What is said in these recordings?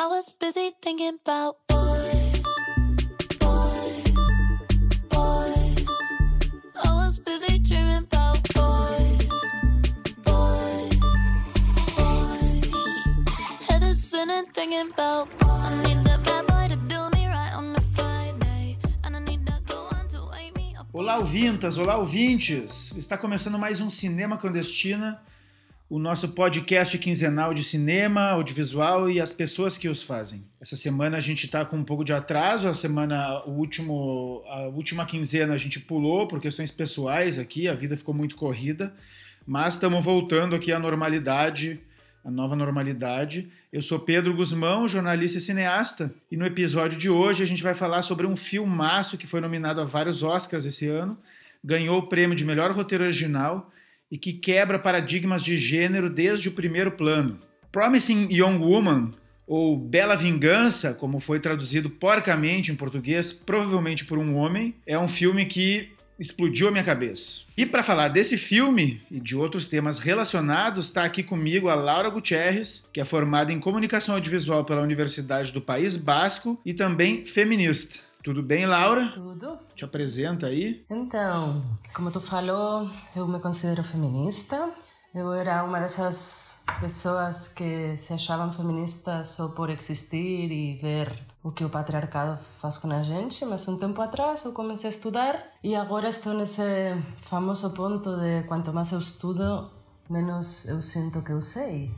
I was busy thinking about boys, boys, boys. I was busy dreaming about boys, boys, boys. Head is spinning thinking about I need that bad boy to do me right on a Friday, and I need that good one to wake me up. Olá, ouvintas, olá, ouvintes! Está começando mais um Cinema Clandestina, o nosso podcast quinzenal de cinema, audiovisual e as pessoas que os fazem. Essa semana a gente está com um pouco de atraso, a semana, o último, a última quinzena a gente pulou por questões pessoais aqui, a vida ficou muito corrida, mas estamos voltando aqui à normalidade, a nova normalidade. Eu sou Pedro Guzmão, jornalista e cineasta, e no episódio de hoje a gente vai falar sobre um filmaço que foi nominado a vários Oscars esse ano, ganhou o prêmio de melhor roteiro original e que quebra paradigmas de gênero desde o primeiro plano. Promising Young Woman, ou Bela Vingança, como foi traduzido porcamente em português, provavelmente por um homem, é um filme que explodiu a minha cabeça. E para falar desse filme e de outros temas relacionados, está aqui comigo a Laura Gutierrez, que é formada em comunicação audiovisual pela Universidade do País Basco e também feminista. Tudo bem, Laura? Tudo? Te apresenta aí. Então, como tu falou, eu me considero feminista. Eu era uma dessas pessoas que se achavam feministas só por existir e ver o que o patriarcado faz com a gente, mas um tempo atrás eu comecei a estudar e agora estou nesse famoso ponto de quanto mais eu estudo, menos eu sinto que eu sei.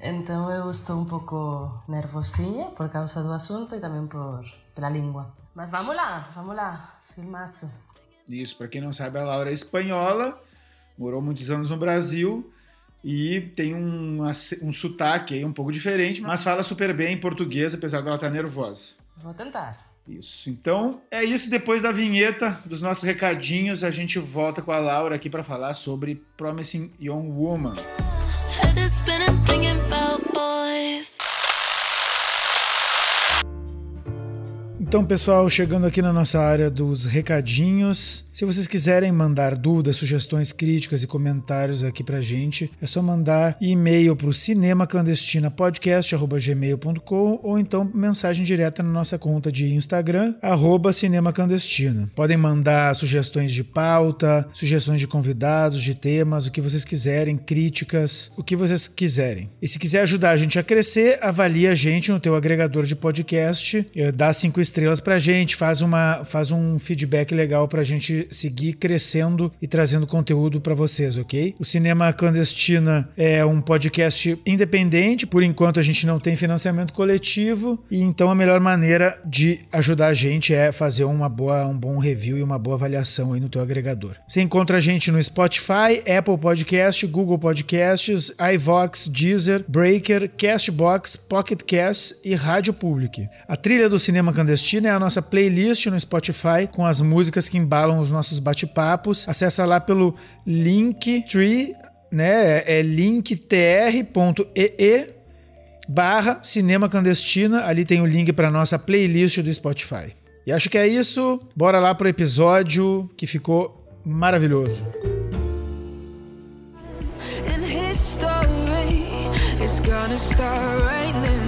Então eu estou um pouco nervosinha por causa do assunto e também por pela língua. Mas vamos lá, vamos lá, filmaço. Isso, para quem não sabe, a Laura é espanhola, morou muitos anos no Brasil e tem um, um sotaque aí um pouco diferente, mas fala super bem em português, apesar dela estar nervosa. Vou tentar. Isso. Então, é isso. Depois da vinheta, dos nossos recadinhos, a gente volta com a Laura aqui para falar sobre Promising Young Woman. Head Então, pessoal, chegando aqui na nossa área dos recadinhos. Se vocês quiserem mandar dúvidas, sugestões, críticas e comentários aqui pra gente, é só mandar e-mail pro cinemaclandestinapodcast.gmail.com ou então mensagem direta na nossa conta de Instagram, arroba cinemaclandestina. Podem mandar sugestões de pauta, sugestões de convidados, de temas, o que vocês quiserem, críticas, o que vocês quiserem. E se quiser ajudar a gente a crescer, avalie a gente no teu agregador de podcast, eh, dá cinco estrelas pra gente, faz, uma, faz um feedback legal pra gente seguir crescendo e trazendo conteúdo pra vocês, ok? O Cinema Clandestina é um podcast independente, por enquanto a gente não tem financiamento coletivo, e então a melhor maneira de ajudar a gente é fazer uma boa, um bom review e uma boa avaliação aí no teu agregador. Você encontra a gente no Spotify, Apple Podcast, Google Podcasts, iVox, Deezer, Breaker, Castbox, Pocket Cast e Rádio Public. A trilha do Cinema Clandestina é a nossa playlist no Spotify com as músicas que embalam os nossos bate-papos. Acessa lá pelo Linktree, né? É linktr.ee barra Cinema Clandestina. Ali tem o link para nossa playlist do Spotify. E acho que é isso. Bora lá pro episódio que ficou maravilhoso. in history. Gonna start raining.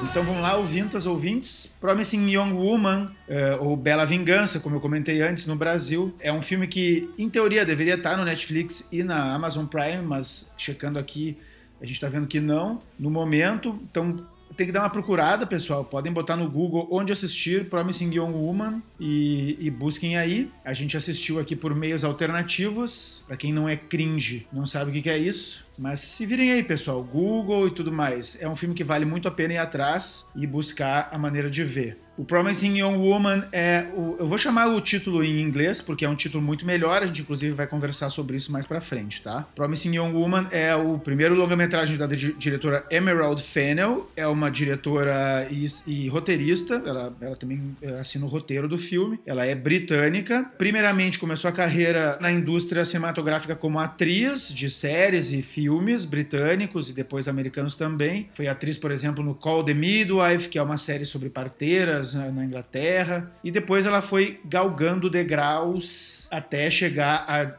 Então vamos lá, ouvintas, ouvintes. Promising Young Woman, eh, ou Bela Vingança, como eu comentei antes, no Brasil. É um filme que, em teoria, deveria estar no Netflix e na Amazon Prime, mas checando aqui, a gente está vendo que não, no momento. Então tem que dar uma procurada, pessoal. Podem botar no Google onde assistir Promising Young Woman e, e busquem aí. A gente assistiu aqui por meios alternativos. Para quem não é cringe, não sabe o que que é isso. Mas se virem aí, pessoal, Google e tudo mais. É um filme que vale muito a pena ir atrás e buscar a maneira de ver. O Promising Young Woman é. O, eu vou chamar o título em inglês, porque é um título muito melhor. A gente, inclusive, vai conversar sobre isso mais pra frente, tá? Promising Young Woman é o primeiro longa-metragem da di- diretora Emerald Fennell. É uma diretora e, e roteirista. Ela, ela também eh, assina o roteiro do filme. Ela é britânica. Primeiramente, começou a carreira na indústria cinematográfica como atriz de séries e filmes britânicos e depois americanos também. Foi atriz, por exemplo, no Call the Midwife, que é uma série sobre parteiras na Inglaterra. E depois ela foi galgando degraus até chegar a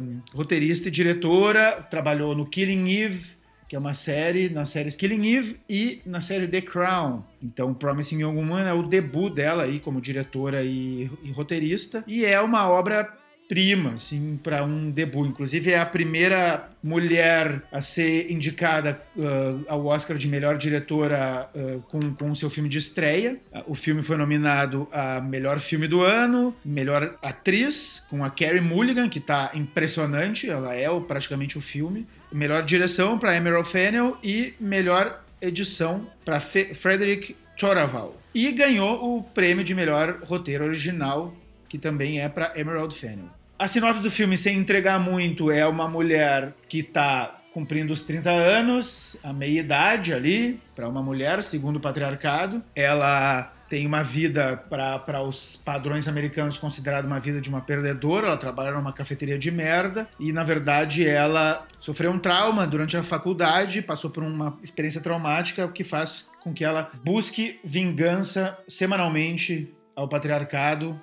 um, roteirista e diretora. Trabalhou no Killing Eve, que é uma série, na série Killing Eve e na série The Crown. Então, Promising Young Woman é o debut dela aí como diretora e, e roteirista. E é uma obra prima, assim, para um debut. Inclusive, é a primeira mulher a ser indicada uh, ao Oscar de melhor diretora uh, com, com seu filme de estreia. O filme foi nominado a melhor filme do ano, melhor atriz, com a Carey Mulligan, que está impressionante, ela é praticamente o filme. Melhor direção para Emerald Fennell e melhor edição para Frederick Choraval. E ganhou o prêmio de melhor roteiro original que também é para Emerald Fennell. A sinopse do filme, sem entregar muito, é uma mulher que está cumprindo os 30 anos, a meia-idade ali, para uma mulher, segundo o patriarcado. Ela tem uma vida, para os padrões americanos, considerada uma vida de uma perdedora. Ela trabalha numa cafeteria de merda e, na verdade, ela sofreu um trauma durante a faculdade, passou por uma experiência traumática, o que faz com que ela busque vingança semanalmente ao patriarcado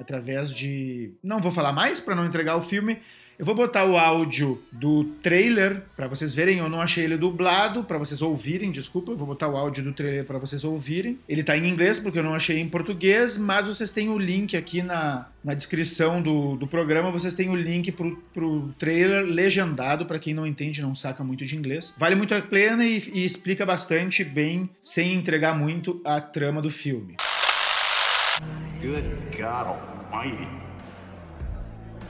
através de. Não vou falar mais para não entregar o filme. Eu vou botar o áudio do trailer para vocês verem. Eu não achei ele dublado para vocês ouvirem. Desculpa, eu vou botar o áudio do trailer para vocês ouvirem. Ele tá em inglês porque eu não achei em português, mas vocês têm o link aqui na, na descrição do, do programa. Vocês têm o link pro, pro trailer legendado para quem não entende, não saca muito de inglês. Vale muito a pena e, e explica bastante bem, sem entregar muito a trama do filme. Good God Almighty.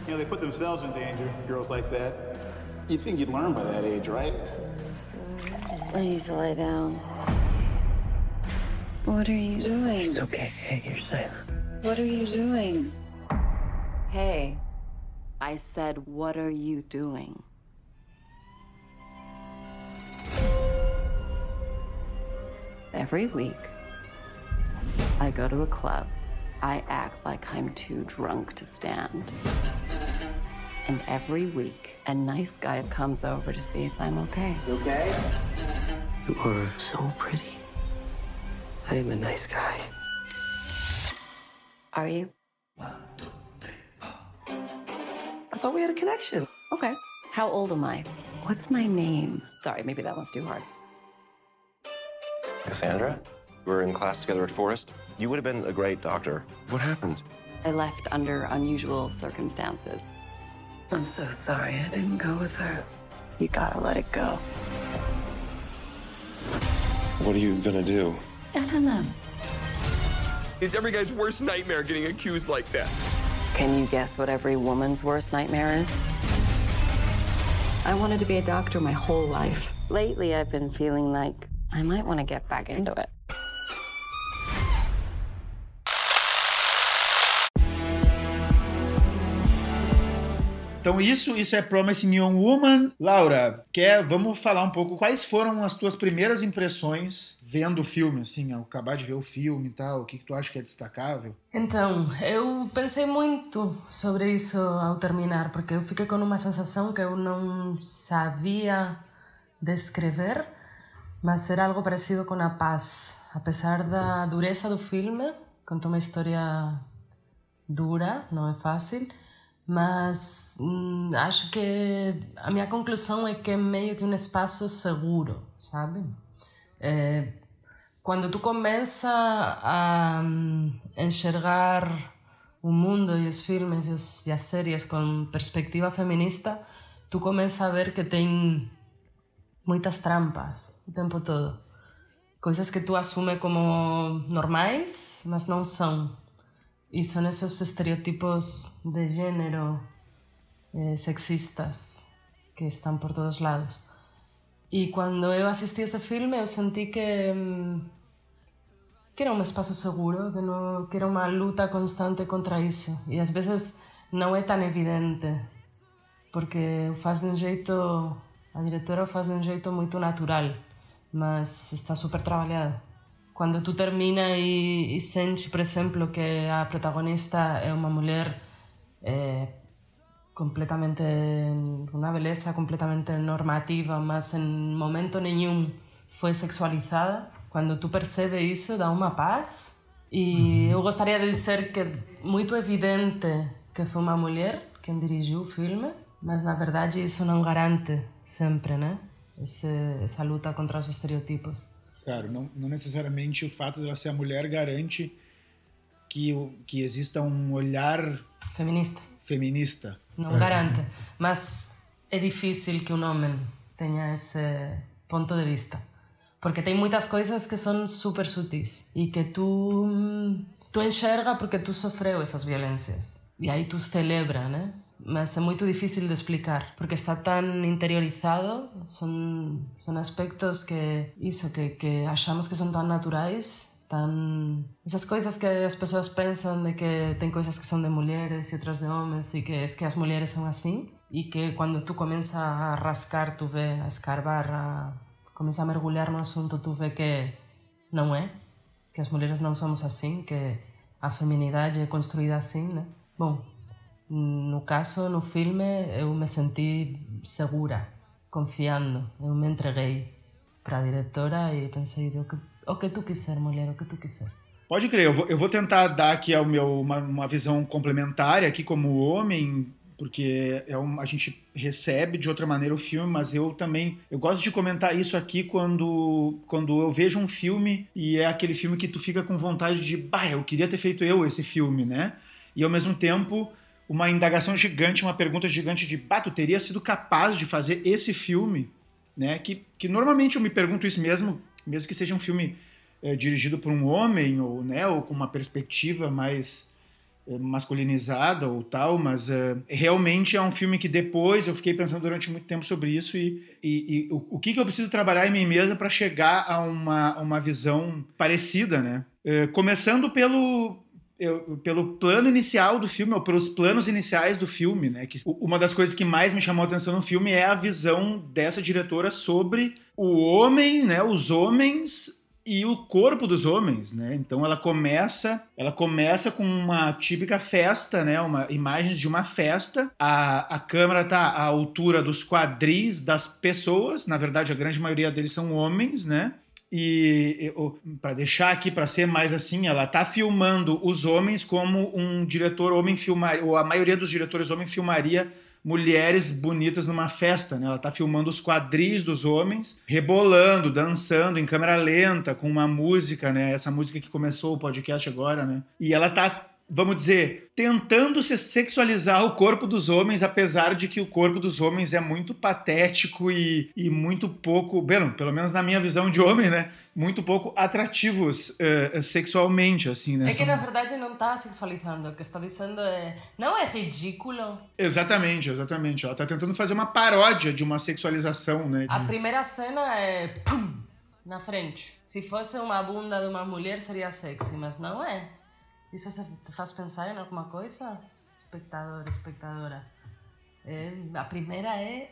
You know, they put themselves in danger, girls like that. You'd think you'd learn by that age, right? Please lay down. What are you doing? It's okay. Hey, you're safe. What are you doing? Hey, I said, what are you doing? Every week, I go to a club. I act like I'm too drunk to stand. And every week, a nice guy comes over to see if I'm okay. Okay? You are so pretty. I am a nice guy. Are you? I thought we had a connection. Okay. How old am I? What's my name? Sorry, maybe that one's too hard. Cassandra? We were in class together at Forest. You would have been a great doctor. What happened? I left under unusual circumstances. I'm so sorry I didn't go with her. You gotta let it go. What are you gonna do? I don't know. It's every guy's worst nightmare getting accused like that. Can you guess what every woman's worst nightmare is? I wanted to be a doctor my whole life. Lately, I've been feeling like I might want to get back into it. Então isso, isso é Promising Young Woman. Laura, quer, vamos falar um pouco quais foram as tuas primeiras impressões vendo o filme, assim, ao acabar de ver o filme e tal, o que, que tu acha que é destacável? Então, eu pensei muito sobre isso ao terminar, porque eu fiquei com uma sensação que eu não sabia descrever, mas era algo parecido com a paz. Apesar da dureza do filme, conta uma história dura, não é fácil, mas hum, acho que a minha conclusão é que é meio que um espaço seguro, sabe? É, quando tu começa a hum, enxergar o mundo e os filmes e, os, e as séries com perspectiva feminista, tu começa a ver que tem muitas trampas o tempo todo. Coisas que tu assume como normais, mas não são. E são esses estereotipos de género eh, sexistas que estão por todos lados. E quando eu assisti esse filme, eu senti que, hum, que era um espaço seguro, que, não, que era uma luta constante contra isso. E às vezes não é tão evidente, porque o faz de um jeito, a diretora o faz de um jeito muito natural, mas está super trabalhada. Quando tu termina e, e sentes, por exemplo, que a protagonista é uma mulher eh, completamente, uma beleza completamente normativa, mas em momento nenhum foi sexualizada, quando tu percebes isso, dá uma paz. E eu gostaria de dizer que é muito evidente que foi uma mulher quem dirigiu o filme, mas na verdade isso não garante sempre, né? Esse, essa luta contra os estereotipos. Claro, não, não necessariamente o fato de ela ser a mulher garante que, que exista um olhar Feminista. feminista. Não garante. Mas é difícil que um homem tenha esse ponto de vista. Porque tem muitas coisas que são super sutis e que tu, hum, tu enxerga porque tu sofreu essas violências. E aí tu celebra, né? Mas é muito difícil de explicar porque está tão interiorizado. São, são aspectos que, isso, que, que achamos que são tão naturais tan essas coisas que as pessoas pensam de que tem coisas que são de mulheres e outras de homens e que é que as mulheres são assim e que quando tu começa a rascar tu a escarbar a começa a mergulhar no assunto tu vê que não é que as mulheres não somos assim que a feminidade é construída assim né bom no caso no filme eu me senti segura confiando eu me entreguei para a diretora e pensei o que, o que tu quiser mulher o que tu quiser Pode crer, eu vou, eu vou tentar dar aqui ao meu, uma, uma visão complementar aqui como homem, porque é um, a gente recebe de outra maneira o filme, mas eu também eu gosto de comentar isso aqui quando, quando eu vejo um filme e é aquele filme que tu fica com vontade de, bah, eu queria ter feito eu esse filme, né? E ao mesmo tempo uma indagação gigante, uma pergunta gigante de, bah, tu teria sido capaz de fazer esse filme, né? Que, que normalmente eu me pergunto isso mesmo, mesmo que seja um filme é, dirigido por um homem ou né ou com uma perspectiva mais é, masculinizada ou tal mas é, realmente é um filme que depois eu fiquei pensando durante muito tempo sobre isso e, e, e o, o que, que eu preciso trabalhar em mim mesma para chegar a uma, uma visão parecida né começando pelo eu- pelo plano inicial do filme, ou pelos planos iniciais do filme, né? Que uma das coisas que mais me chamou a atenção no filme é a visão dessa diretora sobre o homem, né? Os homens e o corpo dos homens, né? Então ela começa, ela começa com uma típica festa, né? Uma imagens de uma festa. A, a câmera tá à altura dos quadris das pessoas. Na verdade, a grande maioria deles são homens, né? E para deixar aqui para ser mais assim, ela tá filmando os homens como um diretor homem filmaria, ou a maioria dos diretores homem filmaria mulheres bonitas numa festa, né? Ela tá filmando os quadris dos homens, rebolando, dançando em câmera lenta com uma música, né? Essa música que começou o podcast agora, né? E ela tá vamos dizer, tentando se sexualizar o corpo dos homens, apesar de que o corpo dos homens é muito patético e, e muito pouco, bem, pelo menos na minha visão de homem, né? Muito pouco atrativos eh, sexualmente, assim, né? É que na verdade não está sexualizando, o que está dizendo é não é ridículo. Exatamente, exatamente. Ela tá tentando fazer uma paródia de uma sexualização, né? A primeira cena é pum na frente. Se fosse uma bunda de uma mulher seria sexy, mas não é. Isso você te faz pensar em alguma coisa, espectador, espectadora? É, a primeira é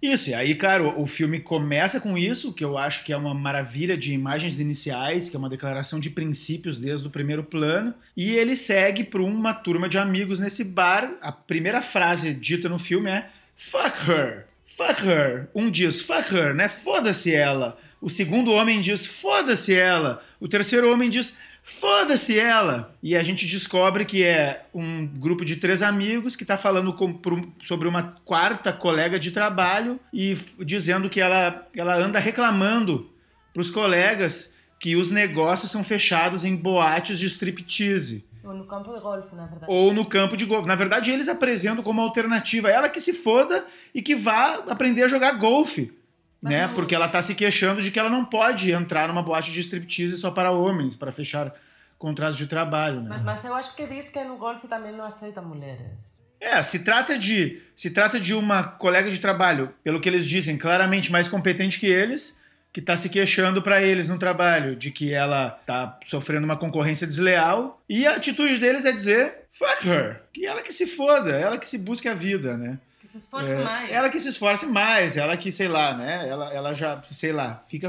Isso, e aí, claro, o filme começa com isso, que eu acho que é uma maravilha de imagens iniciais, que é uma declaração de princípios desde o primeiro plano, e ele segue para uma turma de amigos nesse bar. A primeira frase dita no filme é Fuck her! Fuck her! Um diz fuck her, né? Foda-se ela! O segundo homem diz foda-se ela! O terceiro homem diz foda-se ela! E a gente descobre que é um grupo de três amigos que está falando com- sobre uma quarta colega de trabalho e dizendo que ela, ela anda reclamando para os colegas que os negócios são fechados em boates de striptease ou no campo de golfe, na verdade. ou no campo de golfe. Na verdade, eles apresentam como alternativa ela que se foda e que vá aprender a jogar golfe. Né? não- Porque ela tá se queixando de que ela não pode entrar numa boate de striptease só para homens, para fechar contratos de trabalho. Né? Mas, mas eu acho que diz que no golfe também não aceita mulheres. É, se trata de se trata de uma colega de trabalho, pelo que eles dizem, claramente mais competente que eles, que tá se queixando pra eles no trabalho de que ela tá sofrendo uma concorrência desleal e a atitude deles é dizer fuck her, que ela que se foda, ela que se busque a vida, né? Se esforce É, mais. Ela que se esforce mais, ela que, sei lá, né? Ela, ela já, sei lá, fica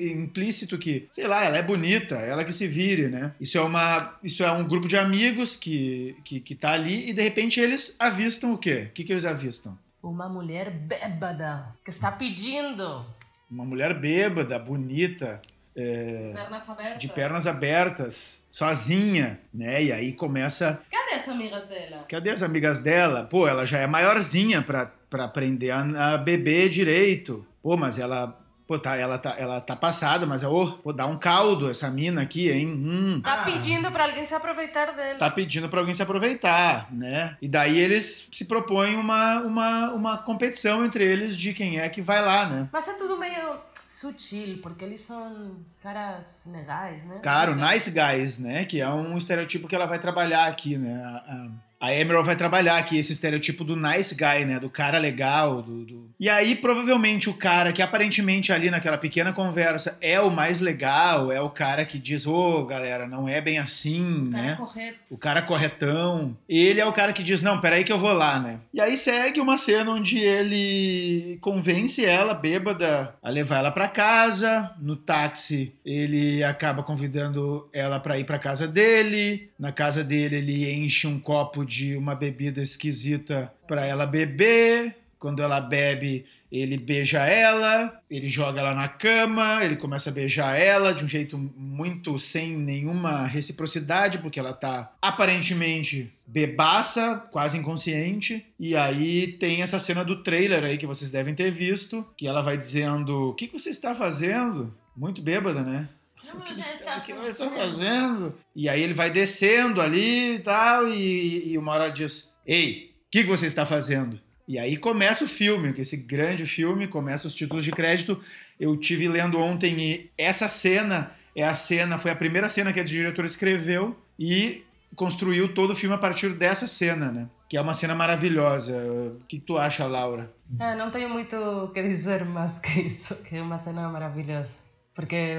implícito que, sei lá, ela é bonita, ela que se vire, né? Isso é, uma, isso é um grupo de amigos que, que, que tá ali e de repente eles avistam o quê? O que, que eles avistam? Uma mulher bêbada que está pedindo. Uma mulher bêbada, bonita, é, Pernas abertas. de pernas abertas, sozinha, né? E aí começa Cadê as amigas dela? Cadê as amigas dela? Pô, ela já é maiorzinha pra, pra aprender a, a beber direito. Pô, mas ela. Pô, tá, ela, tá, ela tá passada, mas ô, pô, dá um caldo essa mina aqui, hein? Hum. Tá pedindo pra alguém se aproveitar dela. Tá pedindo pra alguém se aproveitar, né? E daí eles se propõem uma, uma, uma competição entre eles de quem é que vai lá, né? Mas é tudo meio sutil, porque eles são caras legais, né? Cara, o Nice Guys, né? Que é um estereotipo que ela vai trabalhar aqui, né? A, a, a Emerald vai trabalhar aqui esse estereotipo do nice guy, né? Do cara legal, do, do- E aí, provavelmente, o cara que aparentemente ali naquela pequena conversa é o mais legal, é o cara que diz, ô, galera, não é bem assim, Cara né? correto. O cara corretão. Ele é o cara que diz, não, peraí que eu vou lá, né? E aí segue uma cena onde ele convence ela, bêbada, a levar ela pra casa. No táxi, ele acaba convidando ela pra ir pra casa dele. Na casa dele, ele enche um copo de uma bebida esquisita pra ela beber. Quando ela bebe, ele beija ela, ele joga ela na cama, ele começa a beijar ela de um jeito muito sem nenhuma reciprocidade, porque ela tá aparentemente bebaça, quase inconsciente. E aí tem essa cena do trailer aí que vocês devem ter visto, que ela vai dizendo: O que, que você está fazendo? Muito bêbada, né? O que você o que você está fazendo? E aí ele vai descendo ali e tal, e, e uma hora diz: Ei, o que, que você está fazendo? E aí começa o filme, que esse grande filme, começa os títulos de crédito. Eu tive lendo ontem e essa cena é a cena, foi a primeira cena que a diretora escreveu e construiu todo o filme a partir dessa cena, né? Que é uma cena maravilhosa. O que tu acha, Laura? É, não tenho muito o que dizer mais que isso, que é uma cena maravilhosa. Porque,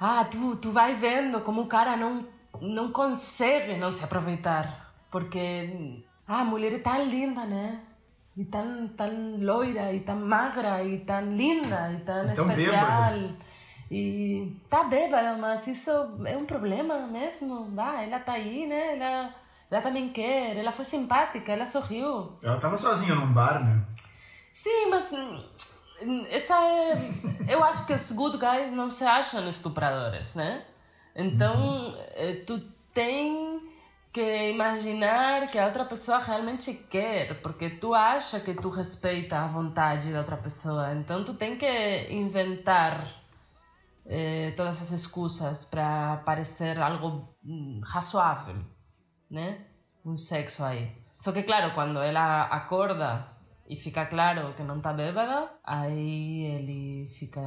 ah, tu, tu vai vendo como o cara não, não consegue não se aproveitar. Porque, ah, a mulher é tão linda, né? E tão, tão loira, e tão magra, e tão linda, e tão tão especial. E tá bêbada, mas isso é um problema mesmo. Ah, ela tá aí, né? Ela, ela também quer, ela foi simpática, ela sorriu. Ela tava sozinha num bar, né? Sim, mas essa é. Eu acho que os good guys não se acham estupradores, né? Então, eh, tu tem que imaginar que a outra pessoa realmente quer, porque tu acha que tu respeita a vontade da outra pessoa. Então, tu tem que inventar eh, todas as excusas para parecer algo hum, razoável, né? Um sexo aí. Só que, claro, quando ela acorda e fica claro que não tá bêbada, aí ele fica.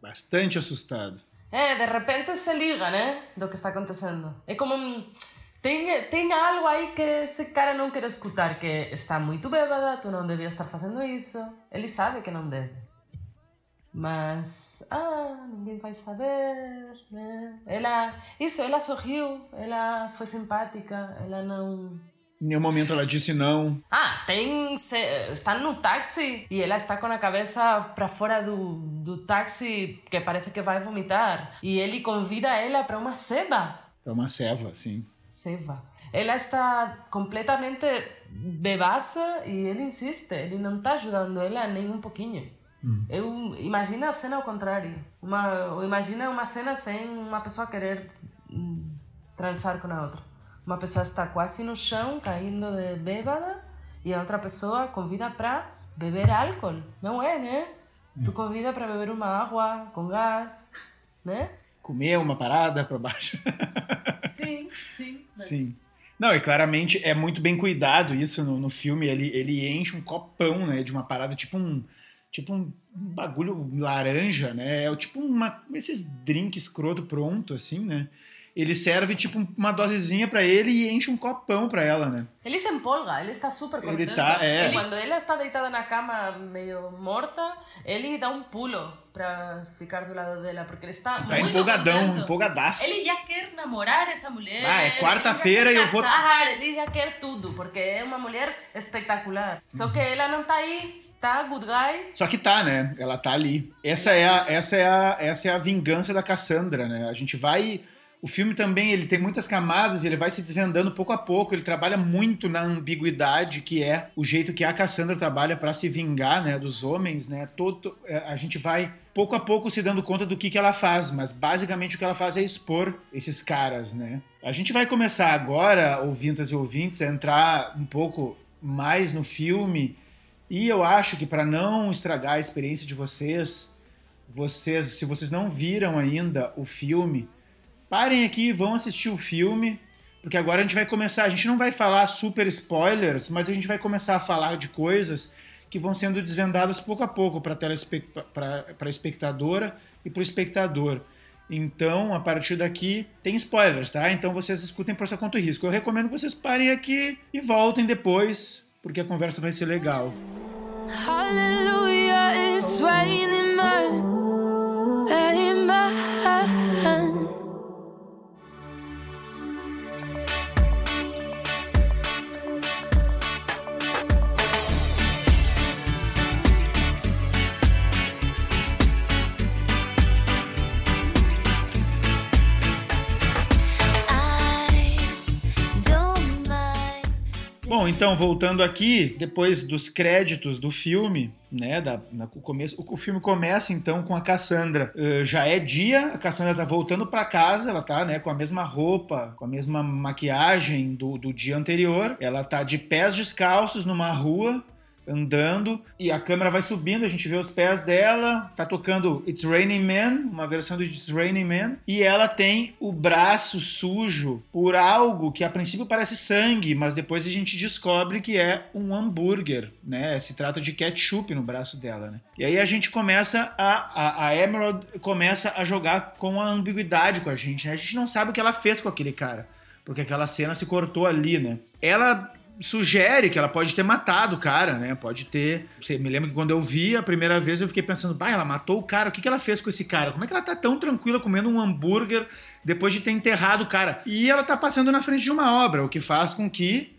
Bastante assustado. É, de repente se liga, né? Do que está acontecendo. É como. Tem, tem algo aí que esse cara não quer escutar, que está muito bêbada, tu não devia estar fazendo isso. Ele sabe que não deve. Mas, ah, ninguém vai saber, né? Ela, isso, ela sorriu, ela foi simpática, ela não... Em nenhum momento ela disse não. Ah, tem. se- Estão no táxi e ela está com a cabeça para fora do, do táxi que parece que vai vomitar. E ele convida ela para uma ceva. É uma ceva, sim. Ceva. Ela está completamente bebaça e ele insiste. Ele não está ajudando ela nem um pouquinho. Eu imagina a cena ao contrário. Uma, imagina uma cena sem uma pessoa querer hum, transar com a outra. Uma pessoa está quase no chão, caindo de bêbada, e a outra pessoa convida para beber álcool. Não é, né? Tu convida para beber uma água com gás, né? Comer uma parada pra baixo. Sim, sim. Sim. Não, e claramente é muito bem cuidado isso no, no filme. Ele, ele enche um copão, né? De uma parada tipo um. Tipo um bagulho laranja, né? É tipo uma, esses drinks escroto pronto, assim, né? Ele serve tipo uma dosezinha pra ele e enche um copão pra ela, né? Ele se empolga, ele está super Ele contento. tá, é. Ele- quando ela está deitada na cama meio morta, ele dá um pulo para ficar do lado dela, porque ele está Tá muito empolgadão, contento. empolgadaço. Ele já quer namorar essa mulher. Ah, é ele quarta-feira e eu vou- Ele já quer tudo, porque é uma mulher espetacular. Só que ela não tá aí, tá good guy. Só que tá, né? Ela tá ali. Essa é a, essa é a, essa é a vingança da Cassandra, né? A gente vai. O filme também ele tem muitas camadas, ele vai se desvendando pouco a pouco. Ele trabalha muito na ambiguidade que é o jeito que a Cassandra trabalha pra se vingar, né, dos homens, né? Todo é, a gente vai pouco a pouco se dando conta do que que ela faz, mas basicamente o que ela faz é expor esses caras, né? A gente vai começar agora, ouvintas e ouvintes, a entrar um pouco mais no filme e eu acho que para não estragar a experiência de vocês, vocês, se vocês não viram ainda o filme, parem aqui vão assistir o filme, porque agora a gente vai começar, a gente não vai falar super spoilers, mas a gente vai começar a falar de coisas que vão sendo desvendadas pouco a pouco para a espectadora e para o espectador. Então, a partir daqui, tem spoilers, tá? Então vocês escutem por sua conta e risco. Eu recomendo que vocês parem aqui e voltem depois, porque a conversa vai ser legal. Hallelujah, it's raining mud. Bom, então, voltando aqui, depois dos créditos do filme, né, da, na- o, começo, o, o filme começa, então, com a Cassandra. Eh, já é dia, a Cassandra tá voltando pra casa, ela tá, né, com a mesma roupa, com a mesma maquiagem do, do dia anterior. Ela tá de pés descalços numa rua, andando, e a câmera vai subindo, a gente vê os pés dela, tá tocando It's Raining Man, uma versão do It's Raining Man, e ela tem o braço sujo por algo que a princípio parece sangue, mas depois a gente descobre que é um hambúrguer, né? Se trata de ketchup no braço dela, né? E aí a gente começa a, a, a Emerald começa a jogar com a ambiguidade com a gente, né? A gente não sabe o que ela fez com aquele cara, porque aquela cena se cortou ali, né? Ela sugere que ela pode ter matado o cara, né? Pode ter. Você me lembra que quando eu vi a primeira vez eu fiquei pensando, bah, ela matou o cara, o que, que ela fez com esse cara? Como é que ela tá tão tranquila comendo um hambúrguer depois de ter enterrado o cara? E ela tá passando na frente de uma obra, o que faz com que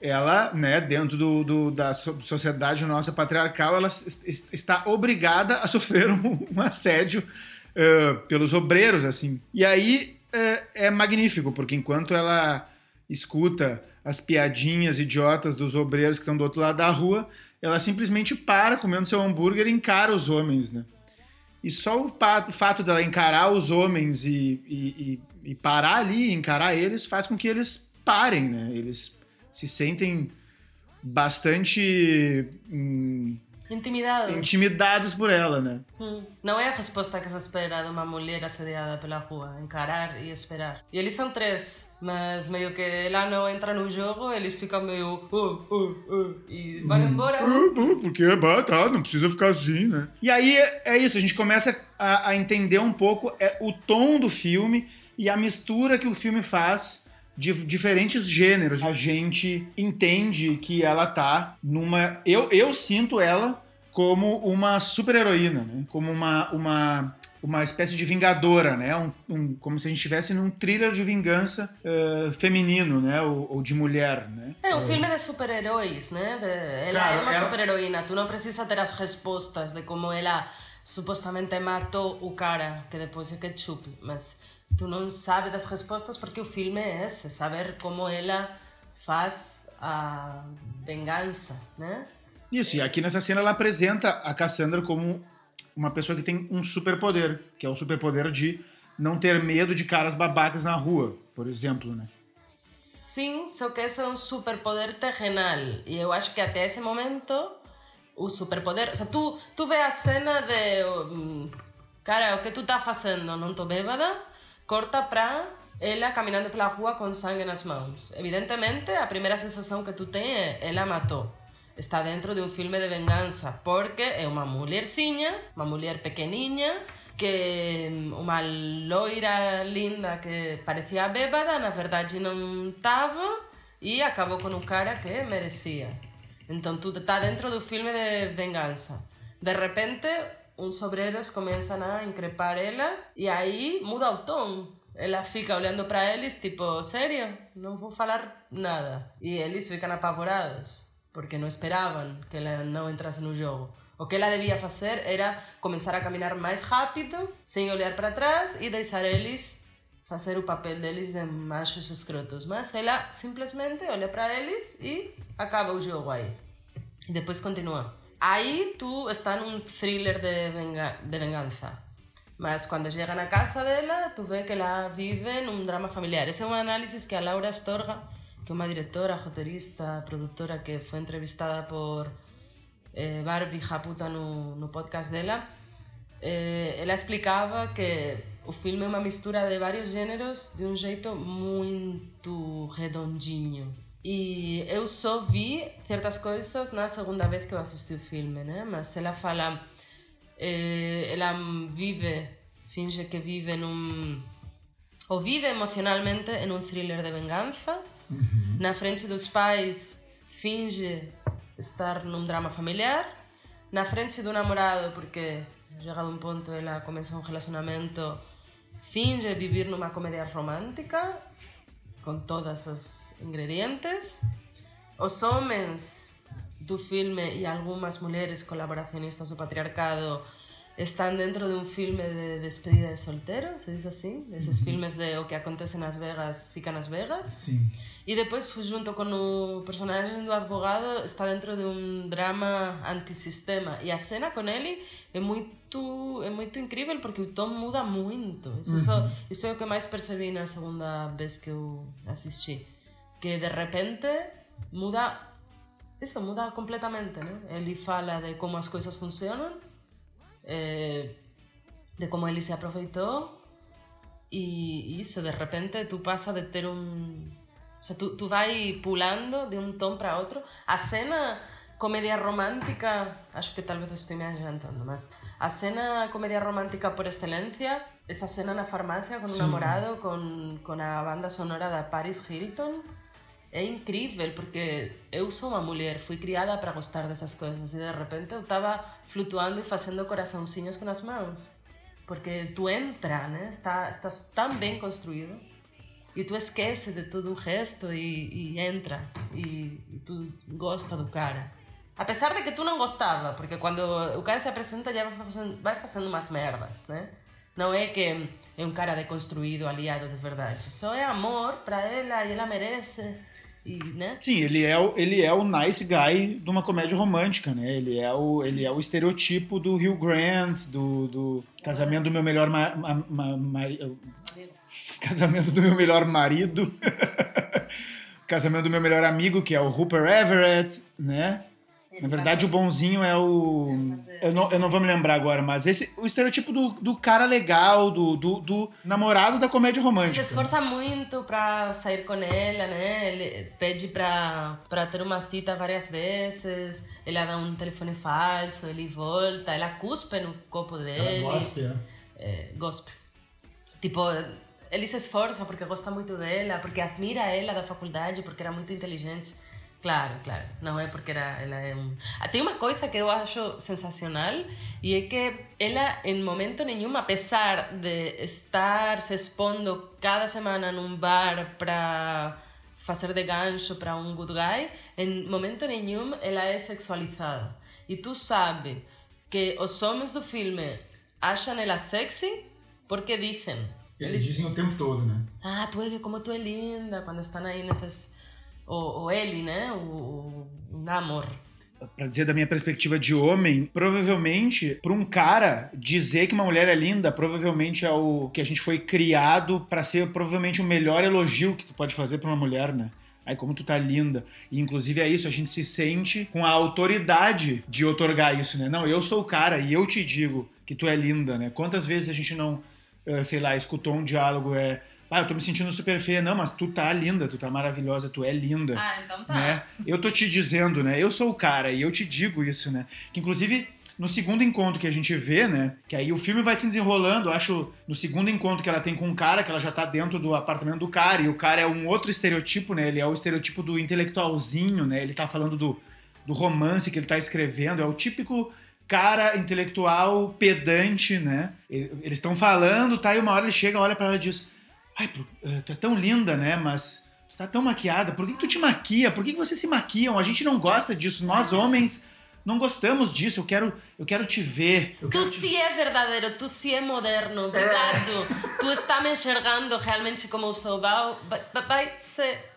ela, né, dentro do, do- da so- sociedade nossa patriarcal, ela es- es- está obrigada a sofrer um, um assédio eh, pelos obreiros, assim. E aí é magnífico, porque enquanto ela escuta as piadinhas idiotas dos obreiros que estão do outro lado da rua, ela simplesmente para comendo seu hambúrguer e encara os homens, né? E só o fato dela encarar os homens e, e- e- e parar ali, encarar eles, faz com que eles parem, né? Eles se sentem bastante hum, Intimidado. intimidados por ela, né? Hum. Não é a resposta que se espera de uma mulher assediada pela rua, encarar e esperar. E eles são três, mas meio que ela não entra no jogo, eles ficam meio uh, uh, uh, e vão embora. Porque, bah, tá, não precisa ficar assim, né? E aí é isso, a gente começa a, a entender um pouco é, o tom do filme e a mistura que o filme faz de diferentes gêneros. A gente entende que ela tá numa. Eu, eu sinto ela como uma super-heroína, né? Como uma, uma, uma espécie de vingadora, né? Um, um- como se a gente estivesse num thriller de vingança eh, feminino, né? Ou, ou de mulher, né? É um filme de super-heróis, né? De- ela Claro, é uma ela- super-heroína, tu não precisa ter as respostas de como ela supostamente matou o cara que depois é ketchup, mas tu não sabes das respostas porque o filme é esse, saber como ela faz a vingança, né? Isso, e aqui nessa cena ela apresenta a Cassandra como uma pessoa que tem um superpoder, que é o superpoder de não ter medo de caras babacas na rua, por exemplo, né? Sim, só que esse é um superpoder terrenal. E eu acho que até esse momento, o superpoder. Ou seja, tu, tu vê a cena de. hum, Cara, o que tu tá fazendo? Não tô bêbada? Corta pra ela caminhando pela rua com sangue nas mãos. Evidentemente, a primeira sensação que tu tem é: ela matou. Está dentro de um filme de vingança, porque é uma mulherzinha, uma mulher pequenininha, que uma loira linda que parecia bêbada, na verdade não estava e acabou com um cara que merecia. Então tudo está dentro do filme de vingança. De repente, uns obreiros começam a increpar ela e aí muda o tom. Ela fica olhando para eles, tipo, sério? Não vou falar nada. E eles ficam apavorados, porque não esperavam que ela não entrasse no jogo. O que ela devia fazer era começar a caminhar mais rápido, sem olhar para trás e deixar eles fazer o papel deles de machos escrotos. Mas ela simplesmente olha para eles e acaba o jogo aí. E depois continua. Aí tu está num thriller de, venga de vengança. Mas quando chega na casa dela, tu vê que ela vive num drama familiar. Essa é uma análise que a Laura Astorga, que é uma diretora, roteirista, produtora que foi entrevistada por eh, Barbie Japuta no, no podcast dela, eh, ela explicava que o filme é uma mistura de vários gêneros de um jeito muito redondinho. E eu só vi certas coisas na segunda vez que eu assisti o filme, né? Mas ela fala, eh, ela vive, finge que vive num ou vive emocionalmente em um thriller de vingança. Na frente dos pais, finge estar num drama familiar. Na frente do namorado, porque chegado um ponto ela começa um relacionamento, finge viver numa comédia romântica com todos os ingredientes. Os homens do filme e algumas mulheres colaboracionistas do patriarcado estão dentro de um filme de despedida de solteiro, se diz assim? Esses filmes de o que acontece nas Vegas fica nas Vegas. Sim. E depois, junto com o personagem do advogado, está dentro de um drama antissistema. E a cena com ele é muito, é muito incrível porque o tom muda muito. Isso, só, isso é o que mais percebi na segunda vez que eu assisti. Que de repente muda. Isso muda completamente, né? Ele fala de como as coisas funcionam, eh, de como ele se aproveitou. E isso, de repente, tu passa de ter um sea, tú, tú vas pulando de un tom para outro. A cena comédia romântica, acho que talvez eu estou me adiantando, mas a cena comédia romântica por excelencia, esa cena na farmácia com um namorado, com, com a banda sonora da Paris Hilton, é incrível, porque eu sou uma mulher, fui criada para gostar dessas coisas, e de repente eu estava flutuando e fazendo coraçãozinhos com as mãos. Porque tu entra, né? Está, estás tão bem construído e tu esquece de todo o resto e, e entra e, e, tu gosta do cara. Apesar de que tu não gostava, porque quando o cara se apresenta já vai fazendo, vai fazendo umas merdas, né? Não é que é um cara deconstruído, aliado de verdade. Só é amor para ela e ela merece. E, né? Sim, ele é, o, ele é o nice guy de uma comédia romântica, né? Ele é o, ele é o estereotipo do Hugh Grant, do, do casamento do meu melhor ma, ma, ma, mari- casamento do meu melhor marido, casamento do meu melhor amigo, que é o Rupert Everett, né? Na verdade, o bonzinho é o. Eu não, eu não vou me lembrar agora, mas esse o estereotipo do, do cara legal, do, do, do namorado da comédia Se romântica. esforça muito para sair com ela, né? Ele pede para para ter uma cita várias vezes. Ela dá um telefone falso, ele volta, ela cuspe no copo dele. É, gospe. Tipo, ele se esforça porque gosta muito dela, porque admira ela da faculdade, porque era muito inteligente. Claro, claro. Não é porque era, ela é um... Ah, Tem uma coisa que eu acho sensacional e é que ela, em momento nenhum, apesar de estar se expondo cada semana num bar para fazer de gancho para um good guy, em momento nenhum ela é sexualizada. E tu sabe que os homens do filme acham ela sexy porque dizem. Eles dizem o tempo todo, né? Ah, tu é, como tu é linda, quando estão aí nessas... Ou, ou ele, né? O, o, o namor. Pra dizer da minha perspectiva de homem, provavelmente, pra um cara dizer que uma mulher é linda, provavelmente é o que a gente foi criado pra ser provavelmente o melhor elogio que tu pode fazer pra uma mulher, né? Aí como tu tá linda. E inclusive é isso, a gente se sente com a autoridade de otorgar isso, né? Não, eu sou o cara e eu te digo que tu é linda, né? Quantas vezes a gente não, sei lá, escutou um diálogo é ah, eu tô me sentindo super feia. Não, mas tu tá linda, tu tá maravilhosa, tu é linda. Ah, então tá. Né? Eu tô te dizendo, né? Eu sou o cara e eu te digo isso, né? Que inclusive no segundo encontro que a gente vê, né? Que aí o filme vai se desenrolando, acho, no segundo encontro que ela tem com um cara, que ela já tá dentro do apartamento do cara, e o cara é um outro estereotipo, né? Ele é o estereotipo do intelectualzinho, né? Ele tá falando do, do romance que ele tá escrevendo, é o típico cara intelectual pedante, né? Eles estão falando, tá? E uma hora ele chega, olha pra ela e diz: Ai, eh, tu é tão linda, né? Mas tu tá tão maquiada, por que, que tu te maquia? Por que, que vocês se maquiam? A gente não gosta disso, nós homens não gostamos disso, eu quero, eu quero te ver. Eu Tu quero te- é verdadeiro, tu sí é moderno, obrigado. Tu está me enxergando realmente como sou. Vai, vai, vai ser.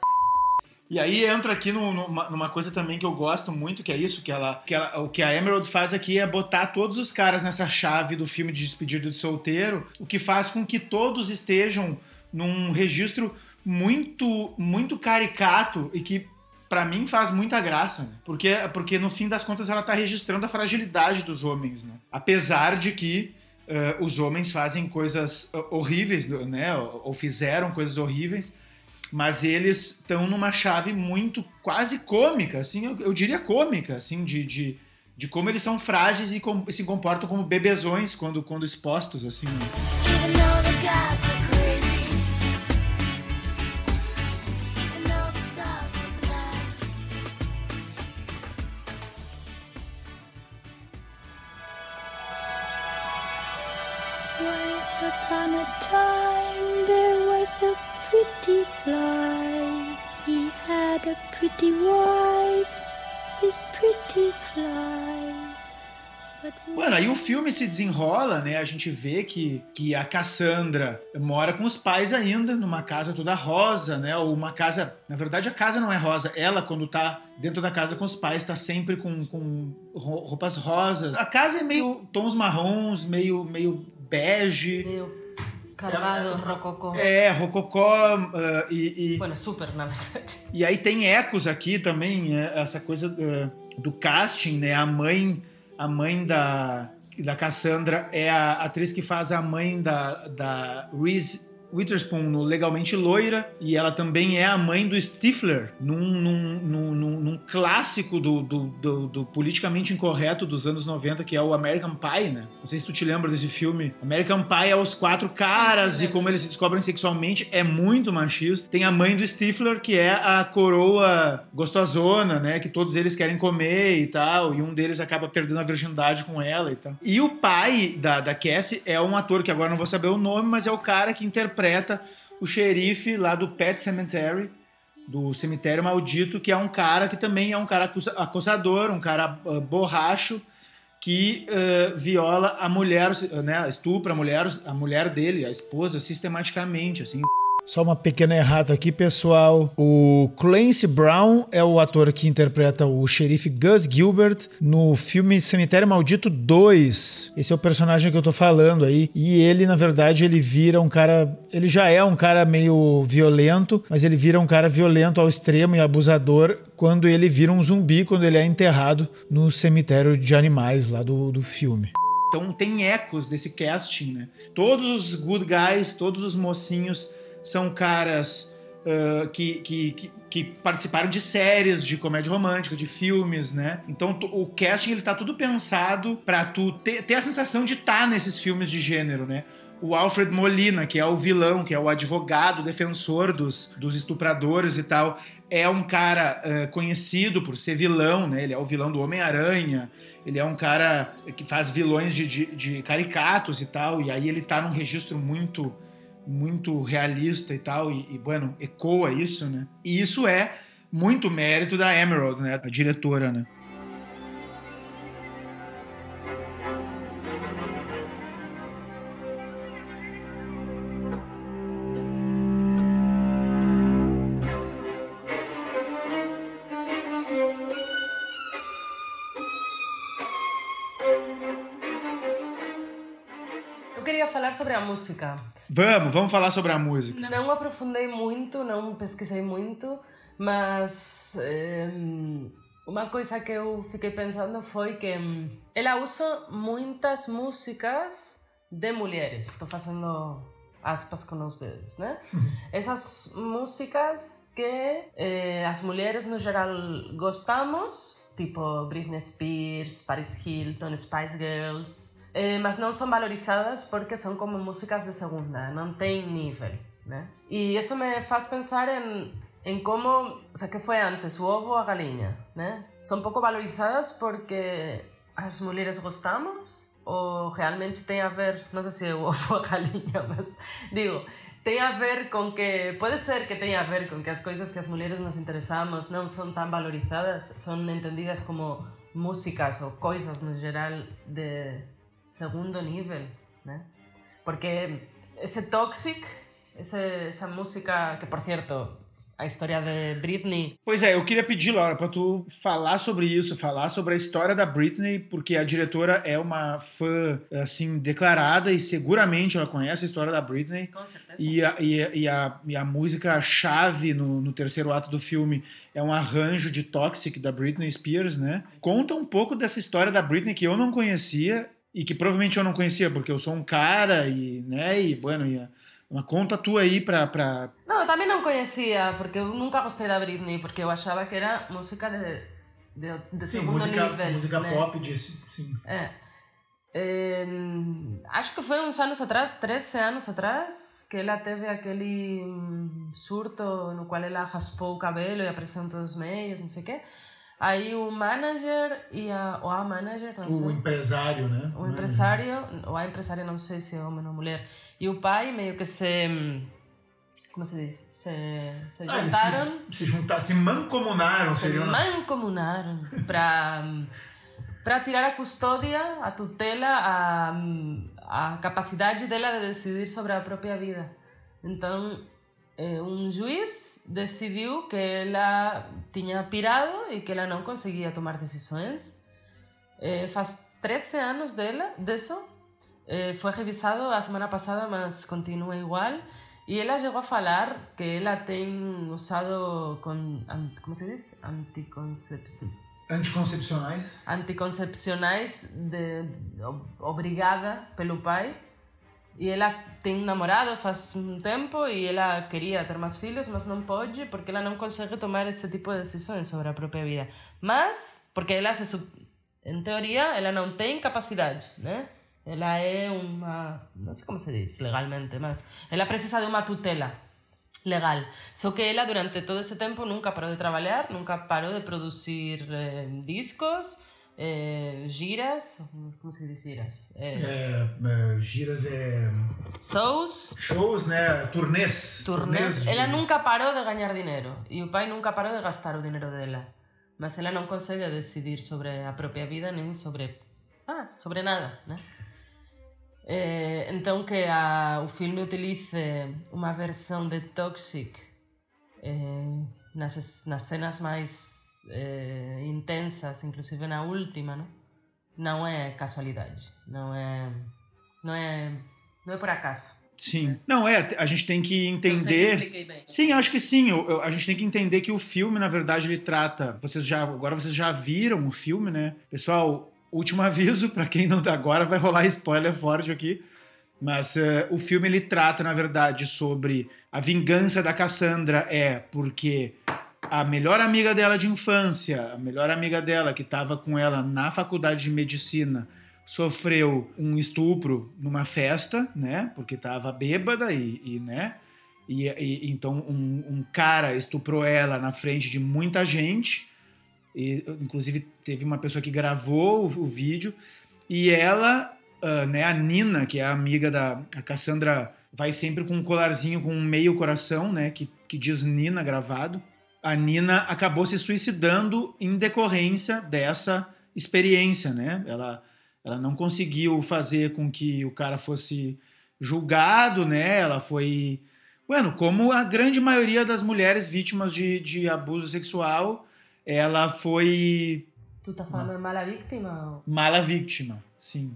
E aí entra aqui no- numa, numa coisa também que eu gosto muito, que é isso, que ela, que ela- o que a Emerald faz aqui é botar todos os caras nessa chave do filme de despedida de solteiro, o que faz com que todos estejam num registro muito, muito caricato e que pra mim faz muita graça, né? Porque, porque no fim das contas ela tá registrando a fragilidade dos homens, né? Apesar de que eh, os homens fazem coisas eh, horríveis, né? Ou, ou fizeram coisas horríveis, mas eles estão numa chave muito quase cômica, assim, eu, eu diria cômica, assim, de, de, de como eles são frágeis e com- se comportam como bebezões quando, quando expostos, assim. Once upon a time there was a pretty fly. He had a pretty wife, this pretty fly. Mano, aí o filme se desenrola, né? A gente vê que, que a Cassandra mora com os pais ainda, numa casa toda rosa, né? Ou uma casa. Na verdade, a casa não é rosa. Ela, quando tá dentro da casa com os pais, tá sempre com, com ro- roupas rosas. A casa é meio tons marrons, meio, meio bege. Carvado, rococó. É, rococó ah, e, e- Bueno, super, na verdade. e aí tem ecos aqui também, é, essa coisa eh, do casting, né? A mãe, a mãe da, da Cassandra é a atriz que faz a mãe da, da Reese Witherspoon no Legalmente Loira, e ela também é a mãe do Stifler, num, num, num, num- clássico do, do, do- do politicamente incorreto dos anos 90, que é o American Pie, né? Não sei se tu te lembra desse filme. American Pie é os quatro caras sim, e como eles se descobrem sexualmente, é muito machista. Tem a mãe do Stifler, que é a coroa gostosona, né? Que todos eles querem comer e tal, e um deles acaba perdendo a virgindade com ela e tal. E o pai da, da Cassie é um ator que agora não vou saber o nome, mas é o cara que interpreta o xerife lá do Pet Cemetery, do Cemitério Maldito, que é um cara que também é um cara acusa- acosador, um cara ah, borracho, que ah, viola a mulher, né, estupra a mulher, a mulher dele, a esposa, sistematicamente, assim. Só uma pequena errata aqui, pessoal. O Clancy Brown é o ator que interpreta o xerife Gus Gilbert no filme Cemitério Maldito 2. Esse é o personagem que eu tô falando aí. E ele, na verdade, ele vira um cara. Ele já é um cara meio violento, mas ele vira um cara violento ao extremo e abusador quando ele vira um zumbi, quando ele é enterrado no cemitério de animais lá do, do filme. Então tem ecos desse casting, né? Todos os good guys, todos os mocinhos são caras ah, que, que, que, que participaram de séries de comédia romântica, de filmes, né? Então o casting ele tá tudo pensado pra tu ter, ter a sensação de estar nesses filmes de gênero, né? O Alfred Molina, que é o vilão, que é o advogado, defensor dos, dos estupradores e tal, é um cara ah, conhecido por ser vilão, né? Ele é o vilão do Homem-Aranha, ele é um cara que faz vilões de, de, de caricatos e tal, e aí ele tá num registro muito muito realista e tal, e, e bueno, ecoa isso, né? E isso é muito mérito da Emerald, né? A diretora, né? Música. Vamos, vamos falar sobre a música. Não aprofundei muito, não pesquisei muito, mas em, uma coisa que eu fiquei pensando foi que ela usa muitas músicas de mulheres. Estou fazendo aspas com os dedos, né? Essas músicas que eh, as mulheres no geral gostamos tipo Britney Spears, Paris Hilton, Spice Girls, eh, mas não são valorizadas porque são como músicas de segunda, não tem nível, né? E me faz pensar em, em como, o sea, que foi antes, o ovo ou a galinha, né? São pouco valorizadas porque as mulheres gostamos ou realmente tem a ver, não sei se é o ovo ou a galinha, mas digo, tem a ver com que pode ser que tenha a ver com que as coisas que as mulheres nos interessamos não são tão valorizadas, são entendidas como músicas ou coisas no geral de segundo nível, né? Porque esse Toxic, esse, essa música que por certo a história de Britney Pois é, eu queria pedir, Laura, pra tu falar sobre isso, falar sobre a história da Britney, porque a diretora é uma fã, assim, declarada e seguramente ela conhece a história da Britney. com certeza E a, e, a- e a, e a música-chave no, no terceiro ato do filme é um arranjo de Toxic da Britney Spears, né? Conta um pouco dessa história da Britney que eu não conhecia e que provavelmente eu não conhecia porque eu sou um cara e, né, e, bueno, e a- uma conta tua aí pra, pra... Não, eu também não conhecia, porque eu nunca gostei da Britney, porque eu achava que era música de, de, de segundo nível. né? de... Sim. É. Em, acho que foi uns anos atrás, 13 anos atrás, que ela teve aquele hum, surto no qual ela raspou o cabelo e apresentou os meios, não sei o quê. Aí o manager e a, ou a manager, não sei. empresário, né? o empresário, ou a empresária, não sei se é homem ou mulher, e o pai meio que se. Como se diz? Se, se Ah, juntaram, se, juntar, se mancomunaram, se mancomunaram para para tirar a custódia, a tutela, a, a capacidade dela de decidir sobre a própria vida. Então, um juiz decidiu que ela tinha pirado e que ela não conseguia tomar decisões. Eh, faz 13 anos dela, disso. Eh, foi revisado a semana passada, mas continua igual. E ela chegou a falar que ela tem usado, com, como se diz? Anticoncepcionais. anticoncepcionais de, ob- obrigada pelo pai e ela tem namorado faz um tempo e ela queria ter mais filhos mas não pode porque ela não consegue tomar esse tipo de decisões sobre a própria vida mas porque ela se sup- em teoria ela não tem capacidade né ela é uma não sei como se diz legalmente mas ela precisa de uma tutela legal. Só que ela durante todo esse tempo nunca parou de trabalhar, nunca parou de produzir eh, discos, eh, giras, como se diz giras? Eh, giras é. shows, Shows, né? Turnês. turnês. Ela nunca parou de ganhar dinheiro e o pai nunca parou de gastar o dinheiro dela. Mas ela não consegue decidir sobre a própria vida nem sobre ah, sobre nada, né? Eh, então que a, o filme utilize uma versão de Toxic nas, nas cenas mais eh, intensas, inclusive na última, não? não é casualidade, não é, não é, não é por acaso. Sim. Não, é, a gente tem que Não sei se entender. expliquei bem. Sim, acho que sim. Eu- eu- a gente tem que entender que o filme, na verdade, ele trata. Vocês já agora vocês já viram o filme, né? Pessoal, último aviso para quem não tá agora vai rolar spoiler forte aqui. Mas eh, o filme ele trata, na verdade, sobre a vingança da Cassandra é porque a melhor amiga dela de infância, a melhor amiga dela que estava com ela na faculdade de medicina, sofreu um estupro numa festa, né? Porque estava bêbada e, e, né? E, e- então um, um cara estuprou ela na frente de muita gente. E, inclusive teve uma pessoa que gravou o, o vídeo e ela, ah, né, a Nina, que é a amiga da a Cassandra, vai sempre com um colarzinho com um meio coração, né, que, que diz Nina gravado. A Nina acabou se suicidando em decorrência dessa experiência, né? Ela, ela não conseguiu fazer com que o cara fosse julgado, né? Ela foi, bueno, como a grande maioria das mulheres vítimas de, de abuso sexual, ela foi Tu tá falando de mala vítima? mala vítima, sim.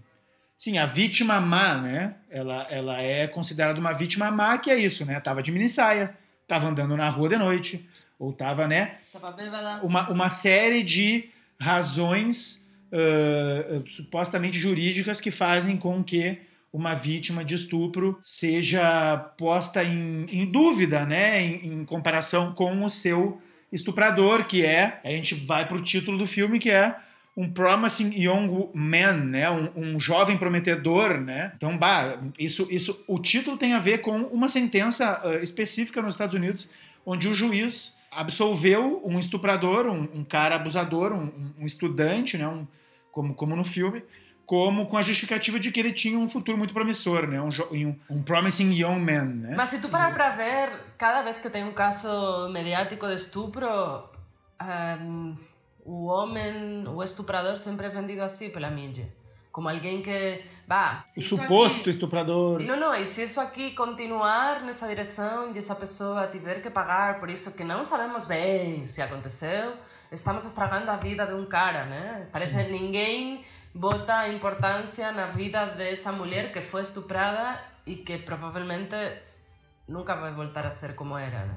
Sim, a vítima má, né? Ela, ela é considerada uma vítima má, que é isso, né? Tava de minissaia, tava andando na rua de noite, ou tava, né? Tava bêbada. Uma, uma série de razões ah, supostamente jurídicas que fazem com que uma vítima de estupro seja posta em, em dúvida, né? Em, em comparação com o seu estuprador, que é, a gente vai pro título do filme, que é um promising young man, né? Um, um jovem prometedor, né? Então, bah, isso, isso, o título tem a ver com uma sentença uh, específica nos Estados Unidos, onde o juiz absolveu um estuprador, um, um cara abusador, um, um estudante, né? Um, como, como no filme, como com a justificativa de que ele tinha um futuro muito promissor, né? Um, um, promising young man, né? Mas se tu parar para ver, cada vez que tem um caso mediático de estupro, um, o homem, o estuprador sempre é vendido assim pela mídia. Como alguém que, bah, o suposto aqui, estuprador. Não, não, e se isso aqui continuar nessa direção e essa pessoa tiver que pagar por isso que não sabemos bem se aconteceu, estamos estragando a vida de um cara, né? Parece que ninguém bota importância na vida dessa mulher que foi estuprada e que provavelmente nunca vai voltar a ser como era, né?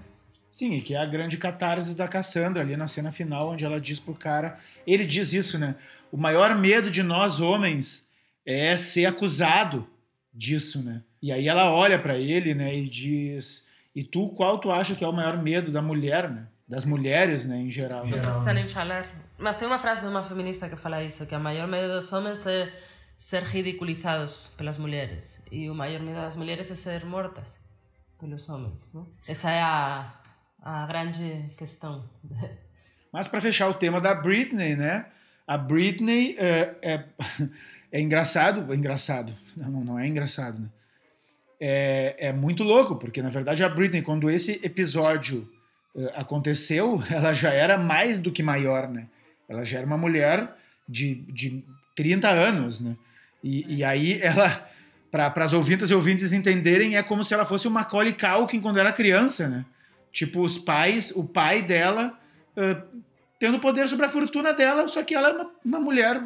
Sim, e que é a grande catarse da Cassandra ali na cena final, onde ela diz pro cara. Ele diz isso, né? O maior medo de nós homens é ser acusado disso, né? E aí ela olha para ele, né, e diz: "E tu qual tu acha que é o maior medo da mulher, né? Das mulheres, né, em geral?" Não precisa nem falar. Mas tem uma frase de uma feminista que fala isso, que o maior medo dos homens é ser ridiculizados pelas mulheres e o maior medo das mulheres é ser mortas pelos homens, né? Essa é a a grande questão. Mas para fechar o tema da Britney, né? A Britney é, é, é engraçado, é engraçado, não, não é engraçado, né? É, é muito louco, porque na verdade a Britney, quando esse episódio uh, aconteceu, ela já era mais do que maior, né? Ela já era uma mulher de, de 30 anos, né? E, e aí ela, para as ouvintas e ouvintes entenderem, é como se ela fosse o Macaulay Culkin quando era criança, né? Tipo, os pais, o pai dela tendo poder sobre a fortuna dela, só que ela é uma, uma mulher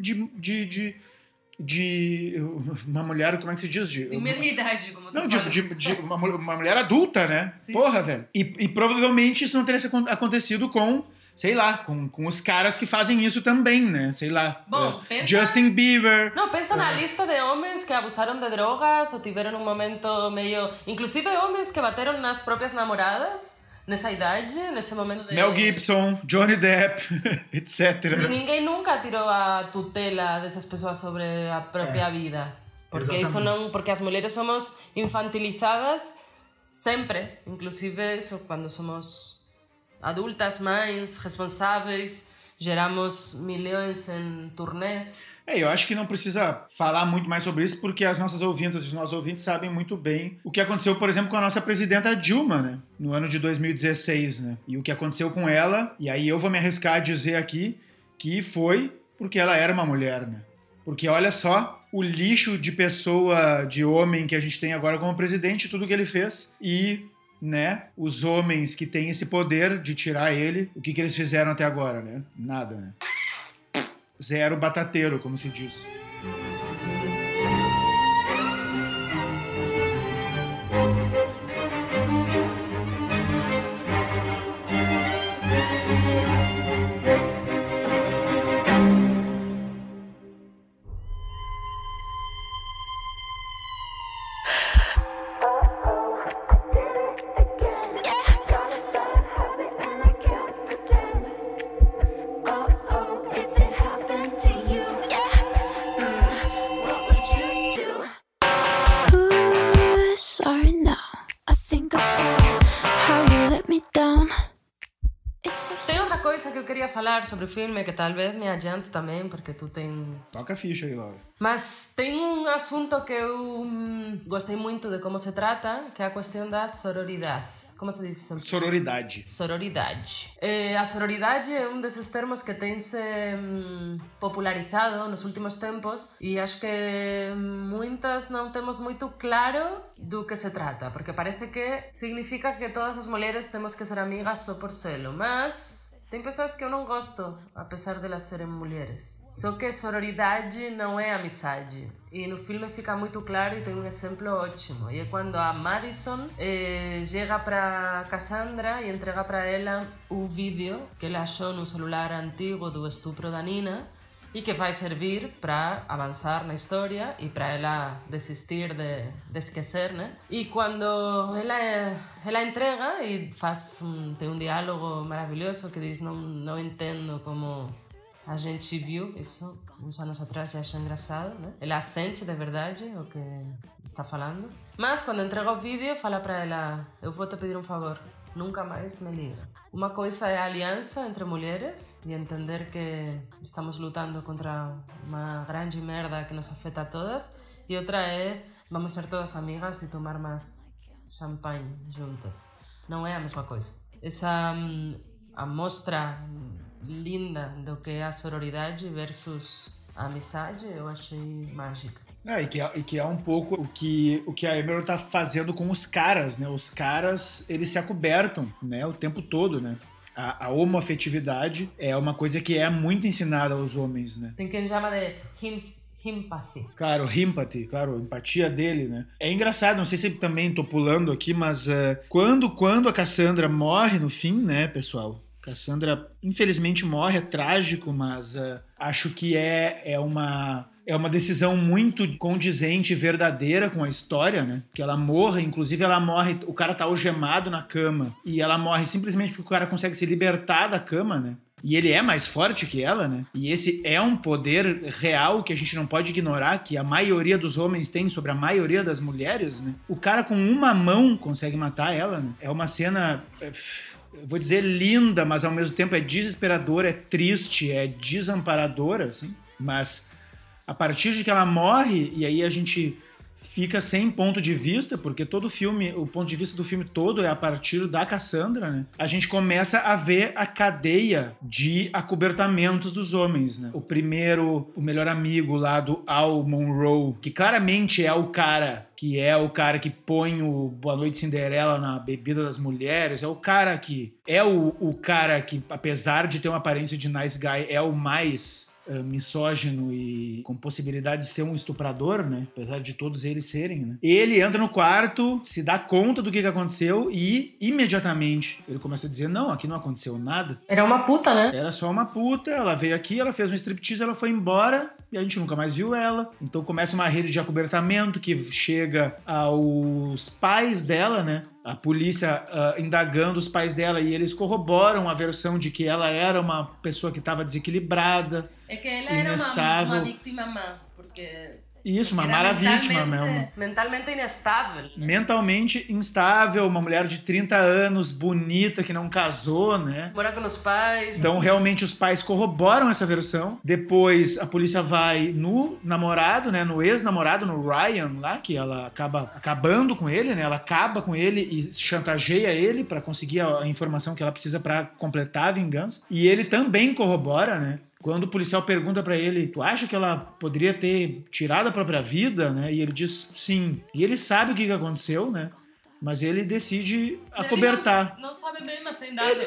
de, de, de, de, Uma mulher, como é que se diz? De, Tem meia idade, como Não, de, de, de uma, uma, mulher adulta, né? Sim. Porra, velho. E, e provavelmente isso não teria acontecido com sei lá, com, com os caras que fazem isso também, né? Sei lá. Bom, uh, pensa... Justin Bieber. Não, pensa uh, na lista de homens que abusaram de drogas ou tiveram um momento meio. Inclusive homens que bateram nas próprias namoradas. Nessa idade, nesse momento de... Mel Gibson, Johnny Depp, etc. E ninguém nunca tirou a tutela dessas pessoas sobre a própria é. vida. Porque Exatamente. isso não, porque as mulheres somos infantilizadas sempre, inclusive isso quando somos adultas, mães, responsáveis, geramos milhões em turnês. É, eu acho que não precisa falar muito mais sobre isso, porque as nossas ouvintas e os nossos ouvintes sabem muito bem o que aconteceu, por exemplo, com a nossa presidenta Dilma, né? No ano de 2016, né? E o que aconteceu com ela, e aí eu vou me arriscar a dizer aqui que foi porque ela era uma mulher, né? Porque olha só o lixo de pessoa, de homem que a gente tem agora como presidente, tudo que ele fez. E né, os homens que têm esse poder de tirar ele, o que, que eles fizeram até agora, né? Nada, né? Zero batateiro, como se diz. Filme que talvez me adiante também, porque tu tem. Toca a ficha aí, Laura. Mas tem um assunto que eu hum, gostei muito de como se trata, que é a questão da sororidade. Como se diz? Sororidade. Sororidade. Eh, a sororidade é um desses termos que tem se hum, popularizado nos últimos tempos e acho que muitas não temos muito claro do que se trata, porque parece que significa que todas as mulheres temos que ser amigas só por selo, mas tem pessoas que eu não gosto, apesar de elas serem mulheres. Só que sororidade não é amizade. E no filme fica muito claro e tem um exemplo ótimo. E é quando a Madison eh, chega para Cassandra e entrega para ela o vídeo que ela achou no celular antigo do estupro da Nina e que vai servir para avançar na história e para ela desistir de, de esquecer, né? E quando ela, ela entrega e faz um, tem um diálogo maravilhoso que diz não, não entendo como a gente viu isso uns anos atrás e achou engraçado, né? Ela sente de verdade o que está falando. Mas quando entrega o vídeo, fala para ela: Eu vou te pedir um favor, nunca mais me liga. Uma coisa é a aliança entre mulheres e entender que estamos lutando contra uma grande merda que nos afeta a todas, e outra é vamos ser todas amigas e tomar mais champanhe juntas. Não é a mesma coisa. Essa hum, amostra linda do que é a sororidade versus a amizade, eu achei mágica. É, e, que é, e que é um pouco o que, o que a Emerald tá fazendo com os caras, né? Os caras, eles se acobertam, né? O tempo todo, né? A, a homoafetividade é uma coisa que é muito ensinada aos homens, né? Tem quem chama de him. Claro, empathy, claro, empatia dele, né? É engraçado, não sei se também tô pulando aqui, mas uh, quando, quando a Cassandra morre no fim, né, pessoal? Cassandra, infelizmente, morre, é trágico, mas uh, acho que é, é uma é uma decisão muito condizente e verdadeira com a história, né? Que ela morra, inclusive ela morre, o cara tá algemado na cama e ela morre simplesmente porque o cara consegue se libertar da cama, né? E ele é mais forte que ela, né? E esse é um poder real que a gente não pode ignorar, que a maioria dos homens tem sobre a maioria das mulheres, né? O cara com uma mão consegue matar ela, né? É uma cena. Eu vou dizer linda, mas ao mesmo tempo é desesperadora, é triste, é desamparadora, assim. Mas a partir de que ela morre, e aí a gente fica sem ponto de vista, porque todo filme, o ponto de vista do filme todo é a partir da Cassandra, né? A gente começa a ver a cadeia de acobertamentos dos homens, né? O primeiro, o melhor amigo lá do Al Monroe, que claramente é o cara que é o cara que põe o Boa Noite Cinderela na bebida das mulheres, é o cara que é o, o cara que, apesar de ter uma aparência de nice guy, é o mais misógino e com possibilidade de ser um estuprador, né? Apesar de todos eles serem, né? Ele entra no quarto, se dá conta do que, que aconteceu e imediatamente ele começa a dizer: Não, aqui não aconteceu nada. Era uma puta, né? Era só uma puta, ela veio aqui, ela fez um striptease, ela foi embora e a gente nunca mais viu ela. Então começa uma rede de acobertamento que chega aos pais dela, né? A polícia uh, indagando os pais dela e eles corroboram a versão de que ela era uma pessoa que estava desequilibrada. É que ela era Inestável. uma, uma vítima má, porque Isso, uma mara vítima mentalmente- mesmo. Mentalmente inestável. Mentalmente instável, uma mulher de 30 anos, bonita, que não casou, né? Mora com os pais. Então, realmente, os pais corroboram essa versão. Depois, a polícia vai no namorado, né? No ex-namorado, no Ryan, lá, que ela acaba acabando com ele, né? Ela acaba com ele e chantageia ele pra conseguir a a informação que ela precisa pra completar a vingança. E ele também corrobora, né? Quando o policial pergunta pra ele, tu acha que ela poderia ter tirado a própria vida, né? E ele diz sim. E ele sabe o que que aconteceu, né? Mas ele decide acobertar. Ele não, não sabe bem, mas tem dados Ele,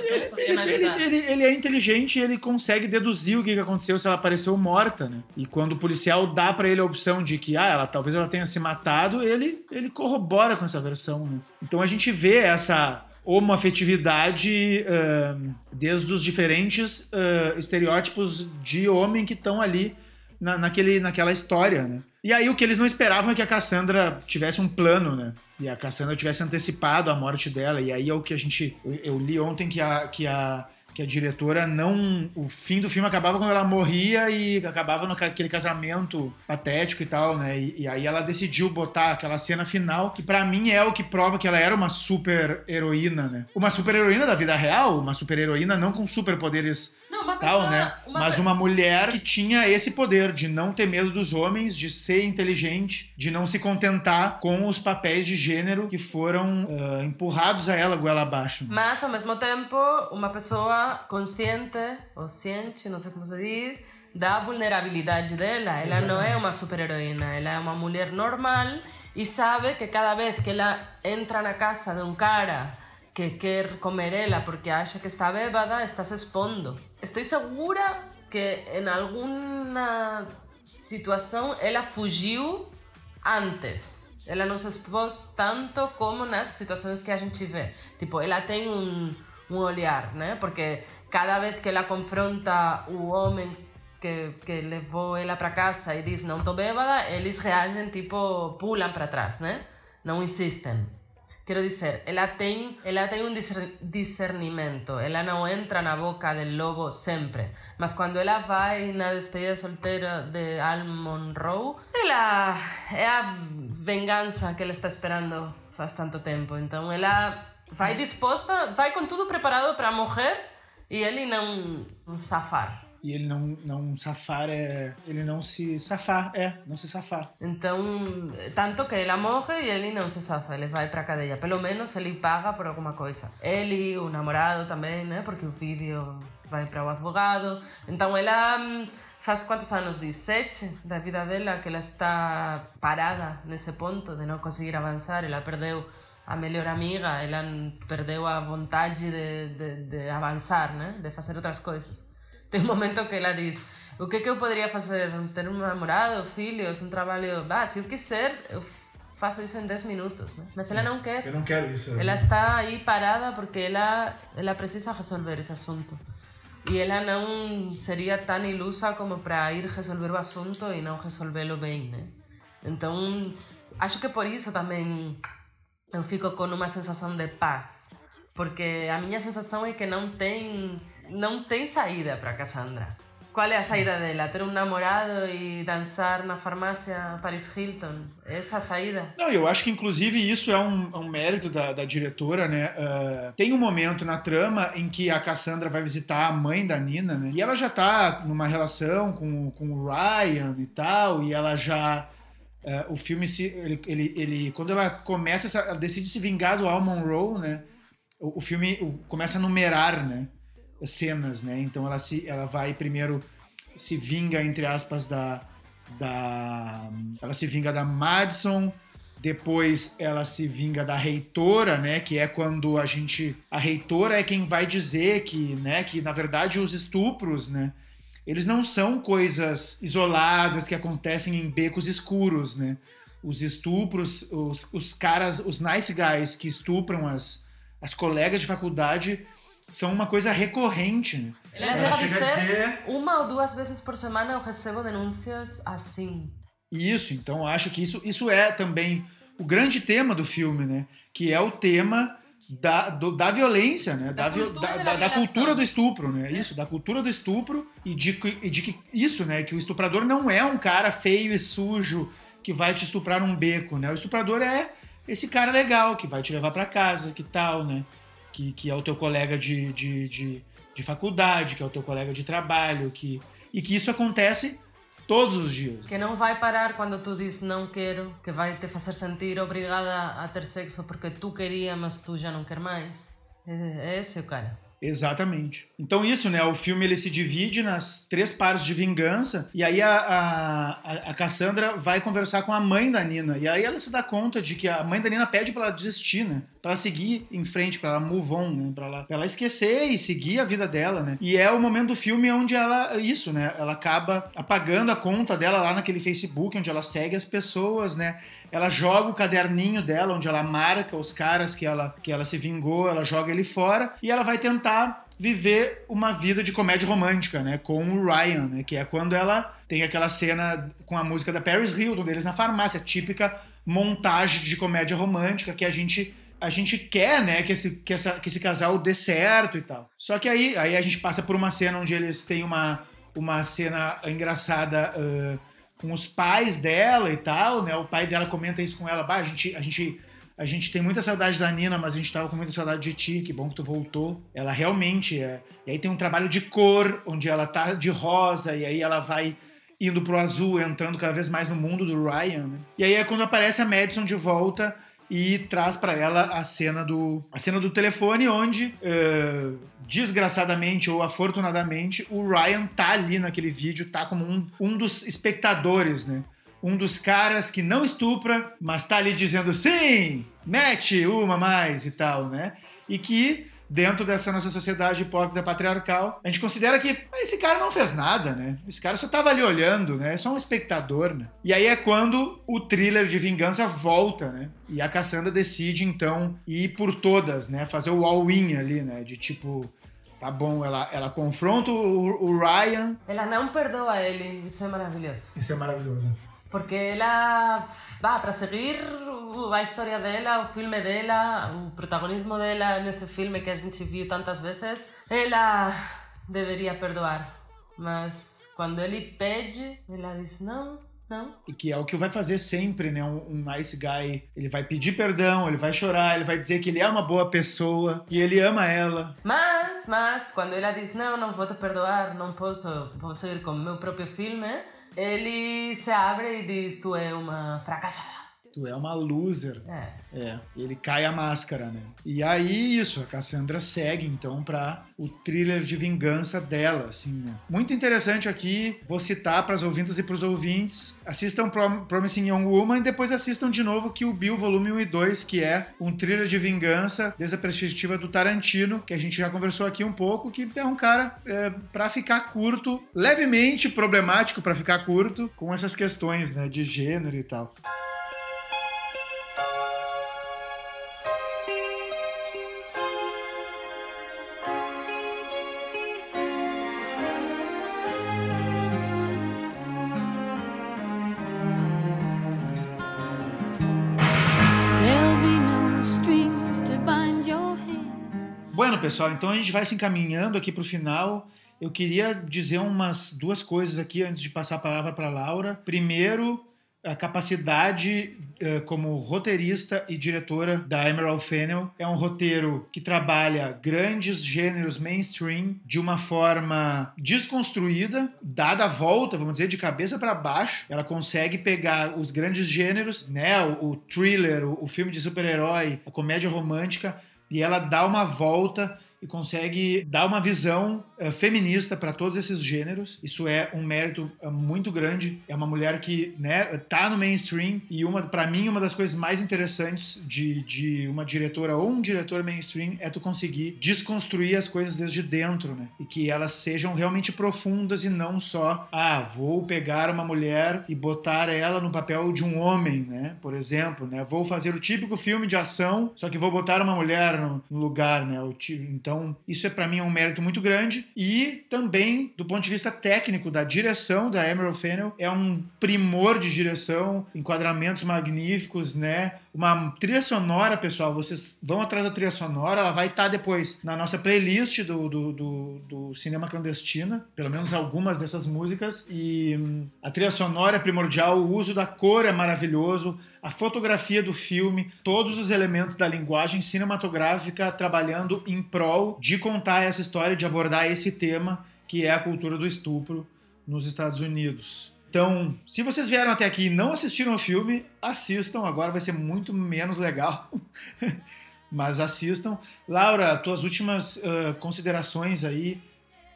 né, ele, ele- ele- ele é inteligente e ele consegue deduzir o que que aconteceu se ela apareceu morta, né? E quando o policial dá pra ele a opção de que, ah, ela talvez ela tenha se matado, ele, ele corrobora com essa versão, né? Então a gente vê essa homoafetividade ahn, desde os diferentes ah, estereótipos de homem que estão ali na, naquele, naquela história, né? E aí o que eles não esperavam é que a Cassandra tivesse um plano, né? E a Cassandra tivesse antecipado a morte dela. E aí é o que a gente. Eu, eu li ontem que a, que a que a diretora não. O fim do filme acabava quando ela morria e acabava naquele casamento patético e tal, né? E, e aí ela decidiu botar aquela cena final, que pra mim é o que prova que ela era uma super heroína, né? Uma super heroína da vida real, uma super heroína não com superpoderes Não, uma tal, pessoa, né? uma Mas uma mulher que tinha esse poder de não ter medo dos homens, de ser inteligente, de não se contentar com os papéis de gênero que foram ah, empurrados a ela goela abaixo. Mas, ao mesmo tempo, uma pessoa consciente, ou ciente, não sei como se diz, da vulnerabilidade dela. Ela não é uma super-heroína, ela é uma mulher normal e sabe que cada vez que ela entra na casa de um cara que quer comer ela porque acha que está bêbada, está se expondo. Estou segura que em alguma situação ela fugiu antes. Ela não se expôs tanto como nas situações que a gente vê. Tipo, ela tem um, um olhar, né? Porque cada vez que ela confronta o homem que, que levou ela para casa e diz não tô bêbada, eles reagem tipo, pulam para trás, né? Não insistem. Quero dizer, ela tem, ela tem um discer- discernimento, ela não entra na boca do lobo sempre, mas quando ela vai na despedida solteira de Al Monroe, ela é a vingança que ela está esperando faz tanto tempo. Então ela vai disposta, vai com tudo preparado para morrer e ele não, safar. E ele não, não safar é. Ele não se safar, é, não se safar. Então, tanto que ela morre e ele não se safa, ele vai para cadeia. Pelo menos ele paga por alguma coisa. Ele, o namorado também, né? Porque o filho vai para o advogado. Então, ela hum, faz quantos anos? 17 da vida dela que ela está parada nesse ponto de não conseguir avançar. Ela perdeu a melhor amiga, ela perdeu a vontade de, de, de avançar, né? De fazer outras coisas. Tem um momento que ela diz: O que, que eu poderia fazer? Ter um namorado, filhos, um trabalho. Ah, se eu quiser, eu faço isso em 10 minutos. Né? Mas ela não quer. Eu não quero isso. Ela está aí parada porque ela, ela precisa resolver esse assunto. E ela não seria tão ilusa como para ir resolver o assunto e não resolvê-lo bem, né? Então, acho que por isso também eu fico com uma sensação de paz. Porque a minha sensação é que não tem, não tem saída para Cassandra. Qual é a saída dela? Ter um namorado e dançar na farmácia Paris Hilton? Essa é a saída? Não, eu acho que inclusive isso é um, um mérito da, da diretora, né? Ah, tem um momento na trama em que a Cassandra vai visitar a mãe da Nina, né? E ela já tá numa relação com, com o Ryan e tal, e ela já. ah, o filme se. Ele, ele, ele- quando ela começa, essa- ela decide se vingar do Al Monroe, né? O, filme começa a numerar, né? Cenas, né? Então ela se ela vai primeiro se vinga entre aspas da da ela se vinga da Madison depois ela se vinga da reitora, né, que é quando a gente a reitora é quem vai dizer que, né, que na verdade os estupros, né, eles não são coisas isoladas que acontecem em becos escuros, né? Os estupros, os, os caras, os nice guys que estupram as, as colegas de faculdade são uma coisa recorrente, né? Ela chega a dizer, uma ou duas vezes por semana eu recebo denúncias assim. Isso, então eu acho que isso, isso é também o grande tema do filme, né? Que é o tema da, do- da violência, né? Da, vi- cultura da, da da- da cultura do estupro, né? Isso, da cultura do estupro e de, e de que isso, né? Que o estuprador não é um cara feio e sujo que vai te estuprar num beco, né? O estuprador é esse cara legal que vai te levar pra casa, que tal, né? Que, que é o teu colega de, de, de, de faculdade, que é o teu colega de trabalho, que, e que isso acontece todos os dias. Que não vai parar quando tu dizes não quero, que vai te fazer sentir obrigada a ter sexo porque tu queria, mas tu já não quer mais. É é esse o cara. Exatamente. Então isso, né? O filme ele se divide nas três partes de vingança e aí a, a, a- Cassandra vai conversar com a mãe da Nina e aí ela se dá conta de que a mãe da Nina pede pra ela desistir, né? Pra ela seguir em frente, pra ela move on, né? Pra ela, pra ela esquecer e seguir a vida dela, né? E é o momento do filme onde ela, isso, né? Ela acaba apagando a conta dela lá naquele Facebook onde ela segue as pessoas, né? Ela joga o caderninho dela onde ela marca os caras que ela, que ela se vingou, ela joga ele fora e ela vai tentar viver uma vida de comédia romântica, né, com o Ryan, né, que é quando ela tem aquela cena com a música da Paris Hilton deles na farmácia, típica montagem de comédia romântica que a gente a gente quer, né, que esse, que, essa, que esse casal dê certo e tal. Só que aí, aí a gente passa por uma cena onde eles têm uma, uma cena engraçada ah, com os pais dela e tal, né? O pai dela comenta isso com ela, bah, a gente, a gente a gente tem muita saudade da Nina, mas a gente tava com muita saudade de ti, que bom que tu voltou. Ela realmente é. E aí tem um trabalho de cor, onde ela tá de rosa, e aí ela vai indo pro azul, entrando cada vez mais no mundo do Ryan, né? E aí é quando aparece a Madison de volta e traz pra ela a cena do a cena do telefone onde eh, desgraçadamente ou afortunadamente o Ryan tá ali naquele vídeo tá como um, um dos espectadores né? Um dos caras que não estupra mas tá ali dizendo sim mete uma mais e tal né? E que dentro dessa nossa sociedade hipócrita patriarcal, a gente considera que "Ah, esse cara não fez nada, né? Esse cara só tava ali olhando, né? É só um espectador, né? E aí é quando o thriller de vingança volta, né? E a Cassandra decide, então, ir por todas, né? Fazer o all-in ali, né? De tipo, Tá bom, ela, ela confronta o, o Ryan. Ela não perdoa ele, isso é maravilhoso. Isso é maravilhoso. Porque ela, vá, para seguir o- a história dela, o filme dela, o protagonismo dela nesse filme que a gente viu tantas vezes, ela deveria perdoar. Mas quando ele pede, ela diz não, não. E que é o que vai fazer sempre, né? Um, um nice guy. Ele vai pedir perdão, ele vai chorar, ele vai dizer que ele é uma boa pessoa, que ele ama ela. Mas, mas, quando ela diz não, não vou te perdoar, não posso, vou seguir com o meu próprio filme, ele se abre e diz tu é uma fracassada. Tu é uma loser. É. É, ele cai a máscara, né? E aí, isso, a Cassandra segue, então, pra o thriller de vingança dela, assim, né? Muito interessante aqui, vou citar pras ouvintas e pros ouvintes, assistam Prom Promising Young Woman e depois assistam de novo Kill Bill Volume 1 e 2, que é um thriller de vingança, desde a perspectiva do Tarantino, que a gente já conversou aqui um pouco, que é um cara é, para ficar curto, levemente problemático pra ficar curto, com essas questões, né, de gênero e tal. Pessoal, então a gente vai se encaminhando aqui para o final. Eu queria dizer umas duas coisas aqui antes de passar a palavra para Laura. Primeiro, a capacidade eh, como roteirista e diretora da Emerald Fennel. É um roteiro que trabalha grandes gêneros mainstream de uma forma desconstruída, dada a volta, vamos dizer, de cabeça para baixo. Ela consegue pegar os grandes gêneros, né, o, thriller, o filme de super-herói, a comédia romântica, e ela dá uma volta e consegue dar uma visão eh, feminista para todos esses gêneros. Isso é um mérito eh, muito grande. É uma mulher que, né, tá no mainstream e uma, para mim, uma das coisas mais interessantes de, de uma diretora ou um diretor mainstream é tu conseguir desconstruir as coisas desde dentro, né? E que elas sejam realmente profundas e não só, ah, vou pegar uma mulher e botar ela no papel de um homem, né? Por exemplo, né? Vou fazer o típico filme de ação, só que vou botar uma mulher no, no lugar, né? O então, isso é para mim um mérito muito grande e também do ponto de vista técnico da direção da Emerald Fennel é um primor de direção, enquadramentos magníficos, né? Uma trilha sonora, pessoal, vocês vão atrás da trilha sonora, ela vai estar depois na nossa playlist do, do, do, do Cinema Clandestina, pelo menos algumas dessas músicas, e hum, a trilha sonora é primordial, o uso da cor é maravilhoso, a fotografia do filme, todos os elementos da linguagem cinematográfica trabalhando em prol de contar essa história, de abordar esse tema que é a cultura do estupro nos Estados Unidos. Então, se vocês vieram até aqui e não assistiram o filme, assistam, agora vai ser muito menos legal. Mas assistam. Laura, tuas últimas ah, considerações aí.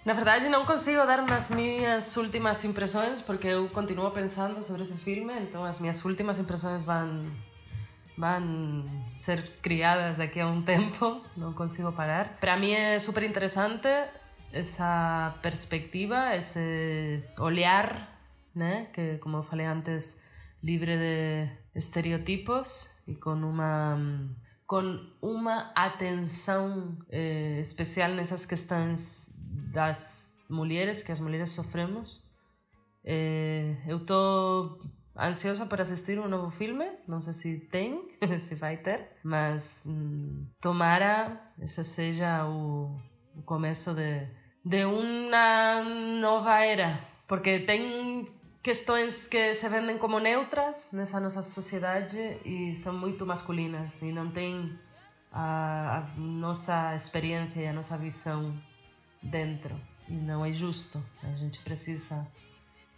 Na verdade, não consigo dar as minhas últimas impressões porque eu continuo pensando sobre esse filme, então as minhas últimas impressões vão vão ser criadas daqui a um tempo, não consigo parar. Para mim é super interessante essa perspectiva, esse olhar, né, que como falei antes, livre de estereotipos e com uma com uma atenção eh, especial nessas questões das mulheres que as mulheres sofremos. Eh, eu estou ansiosa por assistir um novo filme, não sei se tem, se vai ter, mas hum, tomara esse seja o, o começo de, de uma nova era, porque tem questões que se vendem como neutras nessa nossa sociedade e são muito masculinas e não tem a, a nossa experiência e a nossa visão dentro. E não é justo. A gente precisa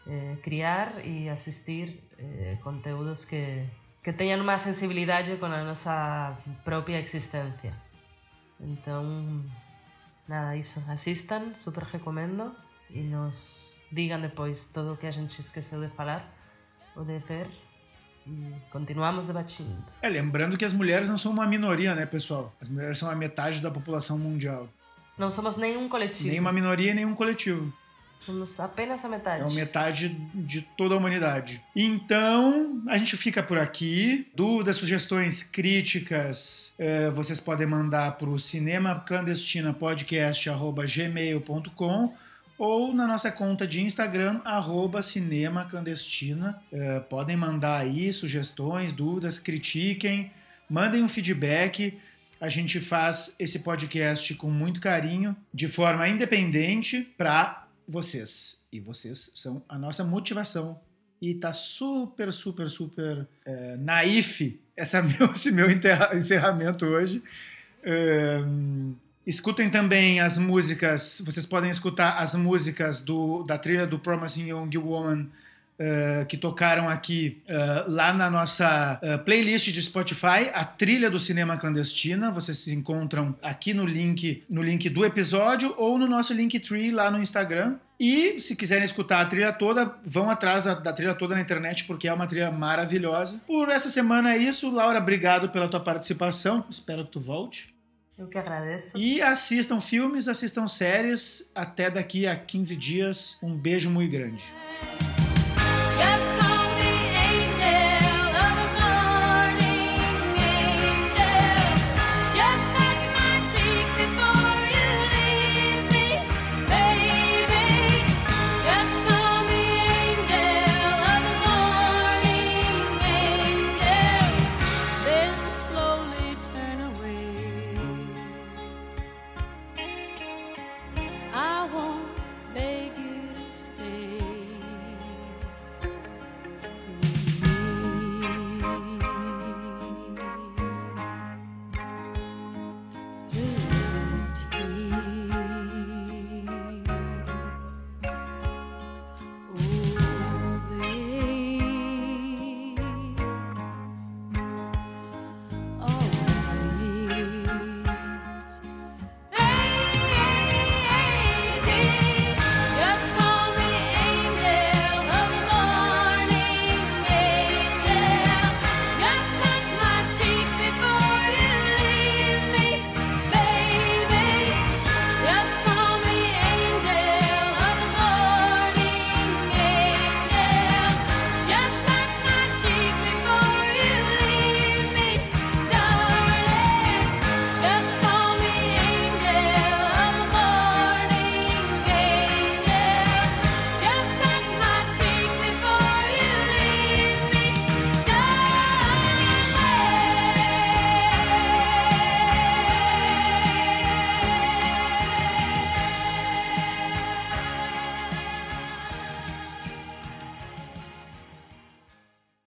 eh, criar e assistir eh, conteúdos que, que tenham uma sensibilidade com a nossa própria existência. Então, nada, isso. Assistam, super recomendo. E nos digam depois tudo o que a gente esqueceu de falar ou de ver. E continuamos debatindo. É, lembrando que as mulheres não são uma minoria, né, pessoal? As mulheres são a metade da população mundial. Não somos nenhum coletivo. Nem uma minoria e nenhum coletivo. Somos apenas a metade. É a metade de toda a humanidade. Então, a gente fica por aqui. Dúvidas, sugestões, críticas, eh, vocês podem mandar para o cinemaclandestinapodcast.gmail.com ou na nossa conta de Instagram, arroba Cinema Clandestina. Eh, podem mandar aí sugestões, dúvidas, critiquem, mandem um feedback. A gente faz esse podcast com muito carinho, de forma independente, para vocês. E vocês são a nossa motivação. E tá super, super, super é, naif essa meu, esse meu encerramento hoje. Ahn, escutem também as músicas, vocês podem escutar as músicas do, da trilha do Promising Young Woman eh, que tocaram aqui eh, lá na nossa eh, playlist de Spotify, a trilha do Cinema Clandestina. Vocês se encontram aqui no link, no link do episódio ou no nosso Linktree lá no Instagram. E se quiserem escutar a trilha toda, vão atrás da, da trilha toda na internet, porque é uma trilha maravilhosa. Por essa semana é isso. Laura, obrigado pela tua participação. Espero que tu volte. Eu que agradeço. E assistam filmes, assistam séries. Até daqui a 15 dias. Um beijo muito grande.